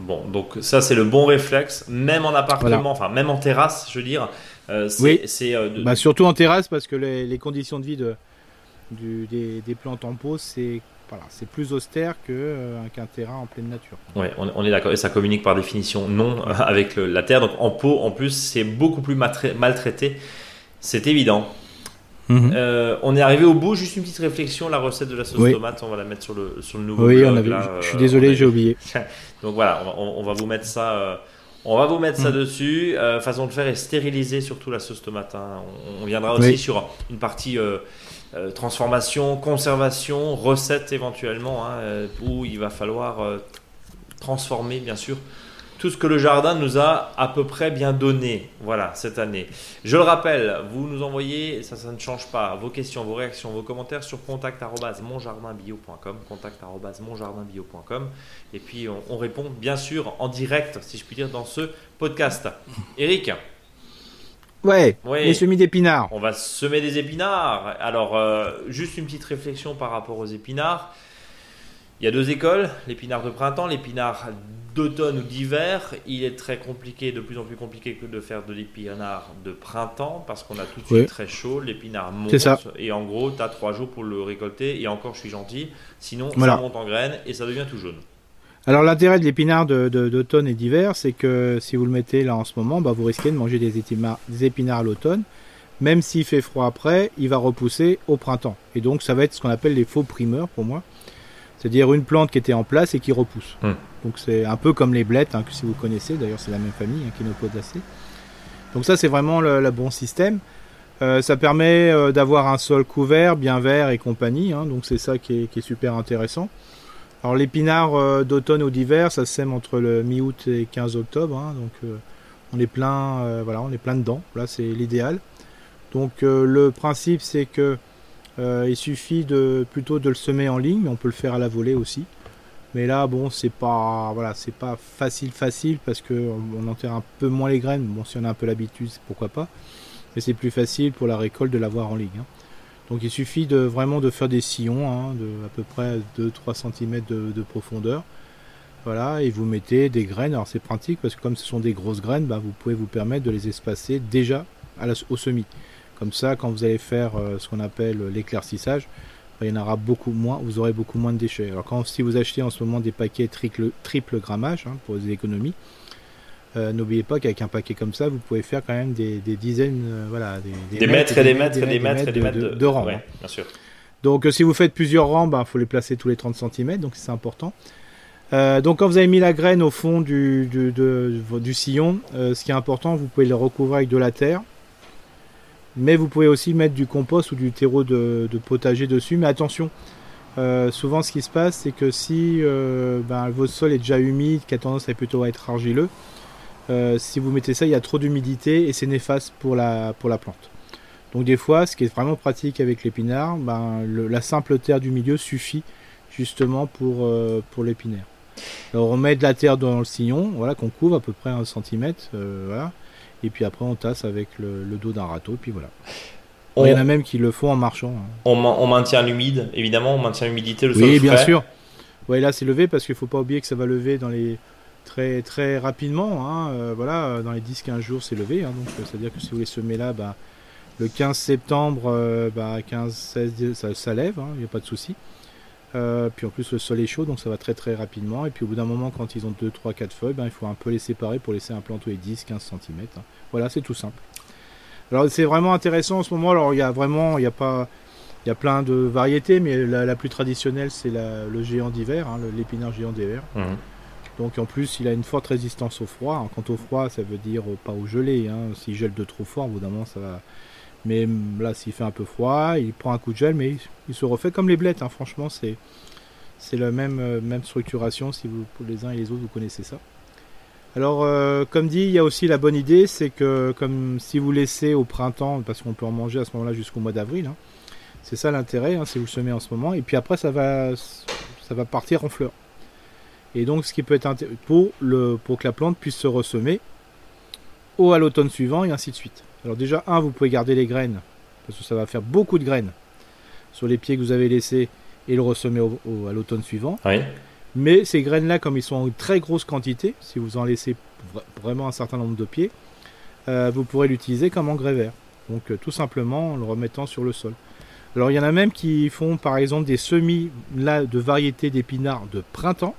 Bon, donc ça c'est le bon réflexe, même en appartement, enfin même en terrasse, je veux dire. Euh, oui. C'est euh, bah, surtout en terrasse parce que les conditions de vie de, du, des, des, plantes en pot, c'est voilà, c'est plus austère qu'un terrain en pleine nature. Ouais, on, est d'accord. Et ça communique par définition non avec la terre. Donc en pot, en plus, c'est beaucoup plus maltraité. C'est évident. Mhm. Euh, on est arrivé au bout, juste une petite réflexion, la recette de la sauce tomate, on va la mettre sur le, sur le nouveau Oui, on avait, je suis désolé, j'ai oublié. Donc voilà, on, va vous mettre ça, euh, on va vous mettre ça mhm. dessus. Euh, façon de faire est stériliser surtout la sauce tomate. Hein. On, viendra aussi sur une partie transformation, conservation, recette éventuellement, hein, où il va falloir transformer bien sûr tout ce que le jardin nous a à peu près bien donné, voilà, cette année. Je le rappelle, vous nous envoyez, ça, ça ne change pas, vos questions, vos réactions, vos commentaires sur contact.monjardinbio.com, contact.monjardinbio.com, et puis on, répond bien sûr en direct, si je puis dire, dans ce podcast. Eric Ouais, oui, les semis d'épinards. On va semer des épinards. Alors, euh, juste une petite réflexion par rapport aux épinards. Il y a deux écoles, l'épinard de printemps, l'épinard d'automne ou d'hiver, il est très compliqué, de plus en plus compliqué que de faire de l'épinard de printemps parce qu'on a tout de suite très chaud, l'épinard monte et en gros tu as trois jours pour le récolter et encore je suis gentil, sinon ça monte en graines et ça devient tout jaune. Alors l'intérêt de l'épinard d'automne et d'hiver, c'est que si vous le mettez là en ce moment, bah, vous risquez de manger des épinards à l'automne. Même s'il fait froid après, il va repousser au printemps. Et donc ça va être ce qu'on appelle les faux primeurs pour moi. C'est-à-dire une plante qui était en place et qui repousse. Hmm. Donc c'est un peu comme les blettes, hein, que si vous connaissez, d'ailleurs c'est la même famille, hein, Chinopodacées. Donc ça c'est vraiment le, bon système. Euh, ça permet euh, d'avoir un sol couvert, bien vert et compagnie, hein, donc c'est ça qui est, super intéressant. Alors l'épinard euh, d'automne ou d'hiver, ça sème entre le mi-août et 15 octobre, donc on est plein, voilà, on est plein dedans. Là c'est l'idéal. Donc le principe c'est que il suffit de plutôt de le semer en ligne, on peut le faire à la volée aussi. Mais là, bon, c'est pas voilà, c'est pas facile facile parce que on enterre un peu moins les graines. Bon, si on a un peu l'habitude, pourquoi pas. Mais c'est plus facile pour la récolte de l'avoir en ligne. Hein. Donc il suffit de vraiment de faire des sillons hein, de à peu près 2-3 cm de, profondeur. Voilà, et vous mettez des graines. Alors c'est pratique parce que comme ce sont des grosses graines, bah, vous pouvez vous permettre de les espacer déjà au semis. Comme ça, quand vous allez faire euh, ce qu'on appelle l'éclaircissage, bah, il y en aura beaucoup moins, vous aurez beaucoup moins de déchets. Alors quand si vous achetez en ce moment des paquets triple, triple grammage hein, pour les économies, euh, n'oubliez pas qu'avec un paquet comme ça, vous pouvez faire quand même des, dizaines, euh, voilà, des, mètres, et des mètres et des mètres et des mètres de, rangs. Hein. bien sûr. Donc si vous faites plusieurs rangs, il bah, faut les placer tous les 30 cm, donc c'est important. donc quand vous avez mis la graine au fond du, du, du sillon, ce qui est important, vous pouvez le recouvrir avec de la terre. Mais vous pouvez aussi mettre du compost ou du terreau de, potager dessus. Mais attention, euh, souvent ce qui se passe, c'est que si euh, ben, votre sol est déjà humide, qui a tendance à plutôt être argileux, euh, si vous mettez ça, il y a trop d'humidité et c'est néfaste pour la, plante. Donc des fois, ce qui est vraiment pratique avec l'épinard, ben, la simple terre du milieu suffit justement pour, pour l'épinard. Alors on met de la terre dans le sillon, voilà, qu'on couvre à peu près un centimètre. Et puis après, on tasse avec le, dos d'un râteau, et puis voilà. Il y en a même qui le font en marchant. Hein. On, maintient l'humide, évidemment, on maintient l'humidité, le sol Oui, bien sûr. Ouais, là, c'est levé parce qu'il ne faut pas oublier que ça va lever dans les très très rapidement. Hein. Euh, voilà, dans les 10-15 jours, c'est levé. Hein. donc, euh, c'est-à-dire que si vous les semez là, bah, le 15 septembre, euh, bah, 15-16, ça, ça, lève, il n'y a pas de souci. Euh, puis en plus le sol est chaud donc ça va très très rapidement et puis au bout d'un moment quand ils ont 2, 3, 4 feuilles ben, il faut un peu les séparer pour laisser un plant tous les 10, 15 cm. Voilà c'est tout simple. Alors c'est vraiment intéressant en ce moment alors il y a vraiment il y a pas il y a plein de variétés mais la, plus traditionnelle c'est le géant d'hiver, hein, l'épinard géant d'hiver. Mmh. Donc en plus il a une forte résistance au froid. Hein. Quant au froid ça veut dire pas au gelé. Hein. S'il gèle de trop fort au bout d'un moment ça va mais là, s'il fait un peu froid, il prend un coup de gel, mais il, se refait comme les blettes. Hein. Franchement, c'est c'est la même, euh, même structuration. Si vous, les uns et les autres, vous connaissez ça. Alors, euh, comme dit, il y a aussi la bonne idée, c'est que comme si vous laissez au printemps, parce qu'on peut en manger à ce moment-là jusqu'au mois d'avril, hein, c'est ça l'intérêt, hein, si vous semez en ce moment, et puis après ça va, ça va partir en fleurs. Et donc, ce qui peut être pour, le, pour que la plante puisse se ressemer au à l'automne suivant et ainsi de suite. Alors déjà, un, vous pouvez garder les graines, parce que ça va faire beaucoup de graines sur les pieds que vous avez laissés et le ressemer à l'automne suivant. Mais ces graines-là, comme ils sont en très grosse quantité, si vous en laissez vraiment un certain nombre de pieds, euh, vous pourrez l'utiliser comme engrais vert. Donc euh, tout simplement en le remettant sur le sol. Alors il y en a même qui font par exemple des semis là, de variétés d'épinards de printemps.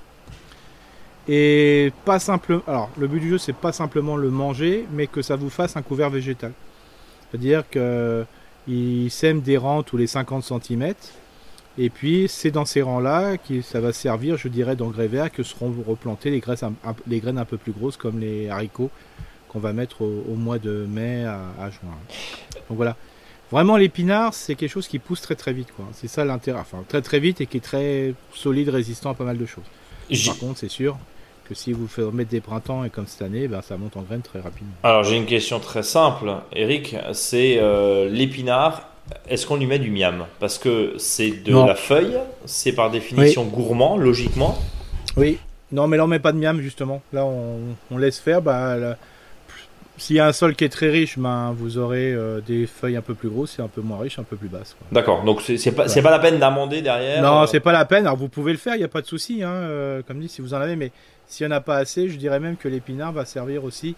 Et pas simplement. Alors le but du jeu c'est pas simplement le manger, mais que ça vous fasse un couvert végétal. C'est-à-dire qu'ils sèment des rangs tous les 50 cm. Et puis c'est dans ces rangs-là que ça va servir, je dirais, d'engrais vert que seront replantés les, graines un peu plus grosses comme les haricots qu'on va mettre au, mois de mai à, juin. Donc voilà. Vraiment, l'épinard, c'est quelque chose qui pousse très très vite. C'est ça l'intérêt. Enfin, très très vite et qui est très solide, résistant à pas mal de choses. Par contre, c'est sûr que si vous faites mettre des printemps et comme cette année, ben, ça monte en graines très rapidement. Alors, j'ai une question très simple, Eric. C'est euh, l'épinard. Est-ce qu'on lui met du miam? Parce que c'est de la feuille, c'est par définition gourmand, logiquement. Oui, non, mais là on met pas de miam justement. Là on, laisse faire. Bah, s'il y a un sol qui est très riche, ben, vous aurez euh, des feuilles un peu plus grosses et un peu moins riches, un peu plus basses. D'accord, donc c'est pas, pas la peine d'amender derrière Non, euh c'est pas la peine. Alors vous pouvez le faire, il n'y a pas de souci, hein, euh, comme dit, si vous en avez, mais s'il n'y en a pas assez, je dirais même que l'épinard va servir aussi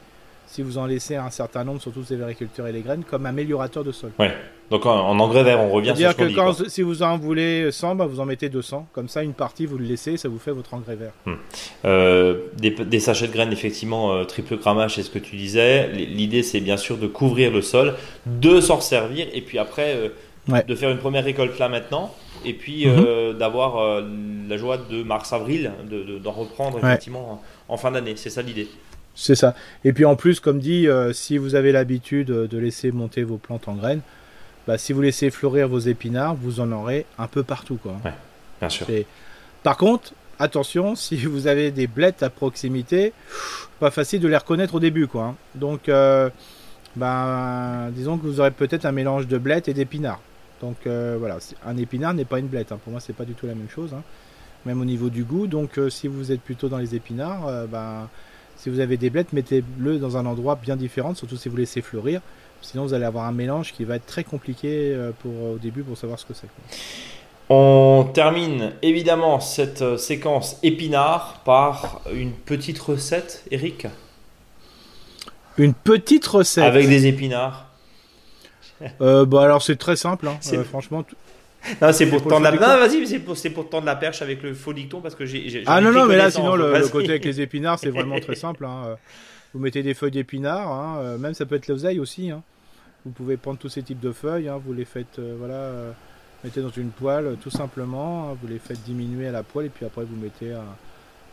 si vous en laissez un certain nombre, surtout les agriculteurs et les graines, comme améliorateur de sol. Ouais. Donc en, engrais vert, on revient sur ce que quand, si vous en voulez 100, bah, vous en mettez 200. Comme ça, une partie, vous le laissez, ça vous fait votre engrais vert. Hmm. Euh, des, sachets de graines, effectivement, euh, triple grammage, c'est ce que tu disais. L'idée, c'est bien sûr de couvrir le sol, de s'en servir, et puis après, euh, de faire une première récolte là maintenant, et puis mhm. d'avoir la joie de mars-avril, d'en de, reprendre effectivement en fin d'année. C'est ça l'idée. C'est ça. Et puis en plus, comme dit, si vous avez l'habitude de laisser monter vos plantes en graines, bah, si vous laissez fleurir vos épinards, vous en aurez un peu partout. Quoi. bien sûr. Par contre, attention, si vous avez des blettes à proximité, pas facile de les reconnaître au début. Quoi. Hein. Donc, euh, bah, disons que vous aurez peut-être un mélange de blettes et d'épinards. Donc euh, voilà, un épinard n'est pas une blette. Hein. Pour moi, c'est pas du tout la même chose. Hein. Même au niveau du goût. Donc, si vous êtes plutôt dans les épinards, bah, si vous avez des blettes, mettez-le dans un endroit bien différent, surtout si vous laissez fleurir. Sinon, vous allez avoir un mélange qui va être très compliqué euh, pour, au début pour savoir ce que c'est. On termine évidemment cette euh, séquence épinard par une petite recette, Eric? Une petite recette Avec des épinards. Euh, bah alors c'est très simple, hein. franchement c'est pour, tendre la... vas-y, c'est pour, pour tendre la perche avec le faux dicton parce que j'ai. Ah non, non, mais là, sinon, le, côté avec les épinards, c'est vraiment très simple. Hein. Vous mettez des feuilles d'épinards, hein. Euh, même ça peut être l'oseille aussi. Hein. Vous pouvez prendre tous ces types de feuilles, vous les faites, euh, voilà, euh, mettez dans une poêle tout simplement, vous les faites diminuer à la poêle et puis après vous mettez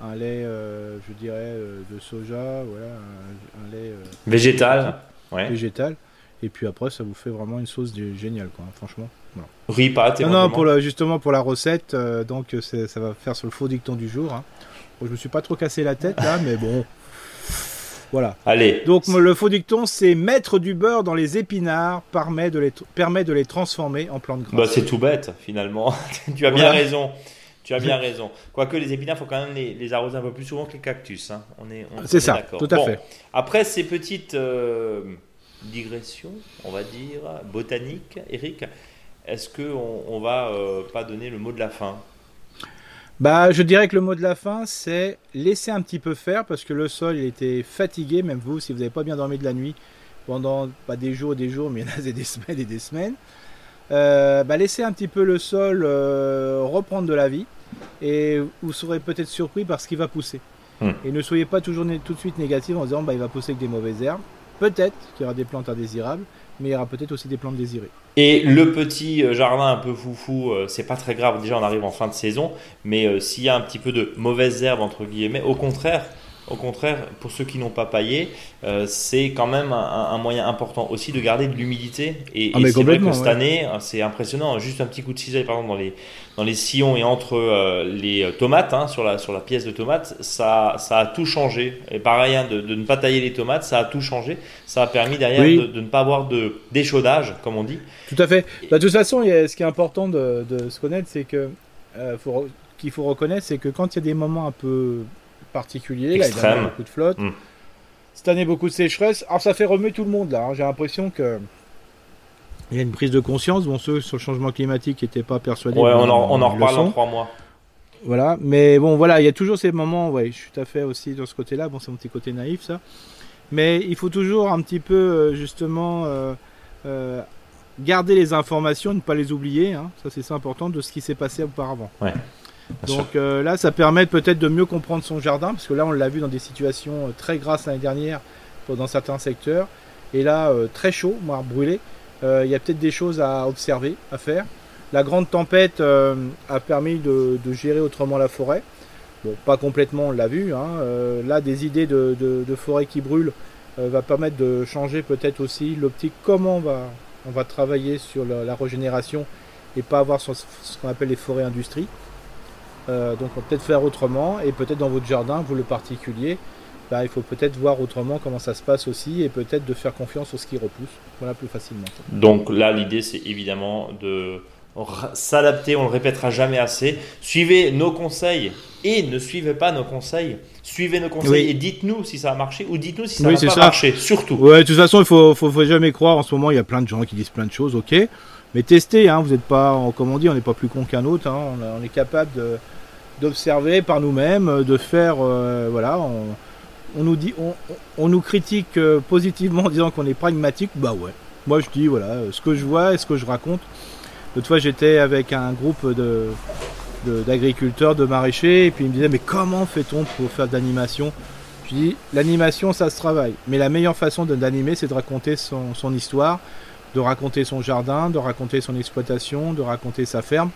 un, lait, je dirais, de soja, voilà, un, lait. végétal. Ouais. Végétal. Et puis après, ça vous fait vraiment une sauce géniale, quoi, franchement. Riz, pâte, Non, non, pour justement pour la recette, euh, donc ça va faire sur le faux dicton du jour. Hein. Bon, je me suis pas trop cassé la tête là, mais bon. Voilà. Allez. Donc le faux dicton, c'est mettre du beurre dans les épinards permet de les, permet de les transformer en plantes grasses. Bah, c'est tout bête finalement. tu as bien raison. Tu as bien raison. Quoique les épinards, il faut quand même les, arroser un peu plus souvent que les cactus. Hein. On est, c'est ça, tout à fait. Après ces petites euh, digressions, on va dire, botaniques, Eric, est-ce qu'on on va euh, pas donner le mot de la fin? Bah, je dirais que le mot de la fin, c'est laisser un petit peu faire parce que le sol il était fatigué, même vous, si vous n'avez pas bien dormi de la nuit pendant pas des jours, des jours, mais là c'est des semaines et des semaines. Euh, bah, laissez un petit peu le sol euh, reprendre de la vie et vous serez peut-être surpris par ce qui va pousser. Hmm. Et ne soyez pas toujours tout de suite négatif en disant bah, il va pousser avec des mauvaises herbes. Peut-être qu'il y aura des plantes indésirables, mais il y aura peut-être aussi des plantes désirées. Et le petit euh, jardin un peu foufou, euh, c'est pas très grave, déjà on arrive en fin de saison, mais euh, s'il y a un petit peu de mauvaises herbes, entre guillemets, au contraire, au contraire, pour ceux qui n'ont pas paillé, euh, c'est quand même un, moyen important aussi de garder de l'humidité. Et, ah, c'est vrai que cette année, hein, c'est impressionnant. Juste un petit coup de cisaille, par exemple, dans les, dans les sillons et entre euh, les euh, tomates, hein, sur, la, sur la pièce de tomates, ça, ça a tout changé. Et pareil, hein, de, de, ne pas tailler les tomates, ça a tout changé. Ça a permis derrière de, ne pas avoir de d'échaudage, comme on dit. Tout à fait. Bah, de toute façon, ce qui est important de, de se connaître, c'est que qu'il faut reconnaître, c'est que quand il y a des moments un peu particulier. Là, il y a beaucoup de flotte. Hmm. Cette année, beaucoup de sécheresse. Alors, ça fait remuer tout le monde là. Hein. J'ai l'impression que. Il y a une prise de conscience. Bon, ceux sur le changement climatique n'étaient pas persuadés. Ouais, on en, on en reparle dans trois mois. Voilà, mais bon, voilà, il y a toujours ces moments. Ouais, je suis tout à fait aussi dans ce côté-là. Bon, c'est mon petit côté naïf, ça. Mais il faut toujours un petit peu, euh, justement, euh, euh, garder les informations, ne pas les oublier. Hein. Ça, c'est important de ce qui s'est passé auparavant. Ouais. Donc euh, là, ça permet peut-être de mieux comprendre son jardin, parce que là, on l'a vu dans des situations euh, très grasses l'année dernière, dans certains secteurs. Et là, euh, très chaud, moi, brûlé. Il y a peut-être des choses à observer, à faire. La grande tempête a permis de, gérer autrement la forêt. Bon, pas complètement, on l'a vu. Hein. là, des idées de, forêt qui brûlent va permettre de changer peut-être aussi l'optique, comment on va, on va travailler sur la, régénération et pas avoir ce, ce qu'on appelle les forêts industries. Euh, donc on peut peut-être faire autrement et peut-être dans votre jardin, vous le particulier, bah, il faut peut-être voir autrement comment ça se passe aussi et peut-être de faire confiance aux qui repousse, voilà plus facilement. Donc là l'idée c'est évidemment de s'adapter, on le répétera jamais assez. Suivez nos conseils et ne suivez pas nos conseils. Suivez nos conseils et dites-nous si ça a marché ou dites-nous si ça n'a pas marché, surtout. Ouais, de toute façon, il faut, faut, faut, jamais croire. En ce moment, il y a plein de gens qui disent plein de choses, ok. Mais testez, hein, vous n'êtes pas, comme on dit, on n'est pas plus con qu'un autre. Hein, on, est capable d'observer par nous-mêmes, de faire, euh, voilà. On, nous dit, on, nous critique euh, positivement en disant qu'on est pragmatique. Bah ouais. Moi je dis voilà, ce que je vois et ce que je raconte. L'autre fois j'étais avec un groupe d'agriculteurs, de, maraîchers, et puis ils me disaient mais comment fait-on pour faire de l'animation? Je dis l'animation ça se travaille, mais la meilleure façon d'animer c'est de raconter son histoire, de raconter son jardin, de raconter son exploitation, de raconter sa ferme.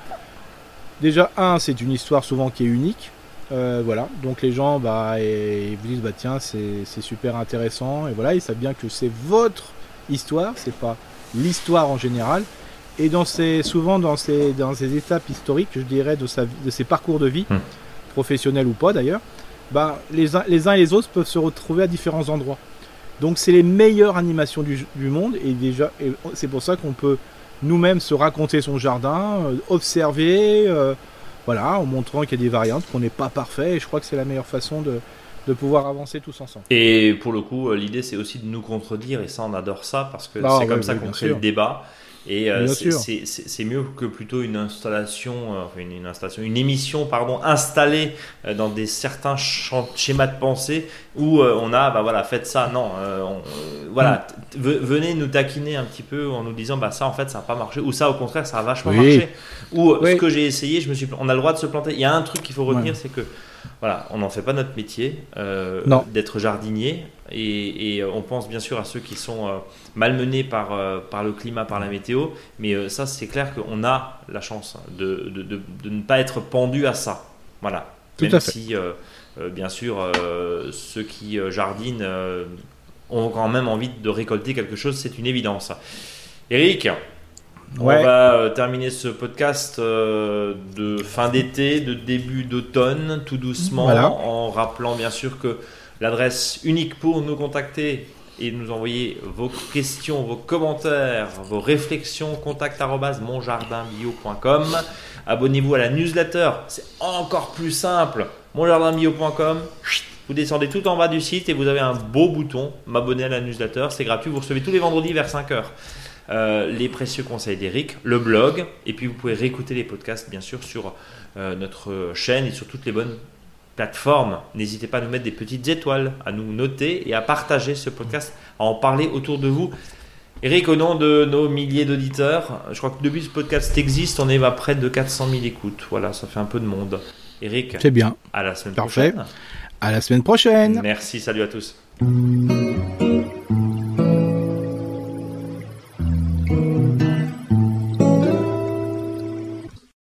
Déjà, un, c'est une histoire souvent qui est unique. Euh, voilà, donc les gens bah, et, vous disent bah tiens c'est super intéressant et voilà ils savent bien que c'est votre histoire, c'est pas l'histoire en général. Et dans ces, souvent dans ces, dans ces étapes historiques, je dirais, de, sa, de ses parcours de vie, hmm. professionnels ou pas d'ailleurs, bah, les, les uns et les autres peuvent se retrouver à différents endroits. Donc c'est les meilleures animations du, monde et déjà c'est pour ça qu'on peut nous-mêmes se raconter son jardin, euh, observer, euh, voilà, en montrant qu'il y a des variantes, qu'on n'est pas parfait et je crois que c'est la meilleure façon de, de pouvoir avancer tous ensemble. Et pour le coup, euh, l'idée c'est aussi de nous contredire et ça on adore ça parce que ah c'est comme ça qu'on crée le débat. Et euh, c'est mieux que plutôt une installation, euh, une, installation, une émission pardon, installée euh, dans des certains schémas de pensée où on a, bah voilà, faites ça. Non, voilà, mm. venez nous taquiner un petit peu en nous disant, bah ça en fait ça n'a pas marché, ou ça au contraire ça a vachement marché, ou ce que j'ai essayé, je me suis, on a le droit de se planter. Il y a un truc qu'il faut retenir, c'est que voilà, on n'en fait pas notre métier d'être jardinier. Et, on pense bien sûr à ceux qui sont euh, malmenés par, euh, par le climat, par la météo. Mais euh, ça, c'est clair qu'on a la chance de, de, ne pas être pendu à ça. Voilà. Tout Même à fait. si, bien sûr, ceux qui jardinent ont quand même envie de récolter quelque chose, c'est une évidence. Eric, on va terminer ce podcast de fin d'été, de début d'automne, tout doucement, en rappelant bien sûr que L'adresse unique pour nous contacter et nous envoyer vos questions, vos commentaires, vos réflexions, contact monjardinbio.com. Abonnez-vous à la newsletter, c'est encore plus simple. monjardinbio.com. Vous descendez tout en bas du site et vous avez un beau bouton m'abonner à la newsletter. C'est gratuit. Vous recevez tous les vendredis vers 5h euh, les précieux conseils d'Eric, le blog. Et puis vous pouvez réécouter les podcasts, bien sûr, sur euh, notre chaîne et sur toutes les bonnes plateforme. N'hésitez pas à nous mettre des petites étoiles, à nous noter et à partager ce podcast, à en parler autour de vous. Eric, au nom de nos milliers d'auditeurs, je crois que depuis ce podcast existe, on est à près de 400 000 écoutes. Voilà, ça fait un peu de monde. Eric, c'est bien. À la semaine Parfait. prochaine. À la semaine prochaine. Merci, salut à tous.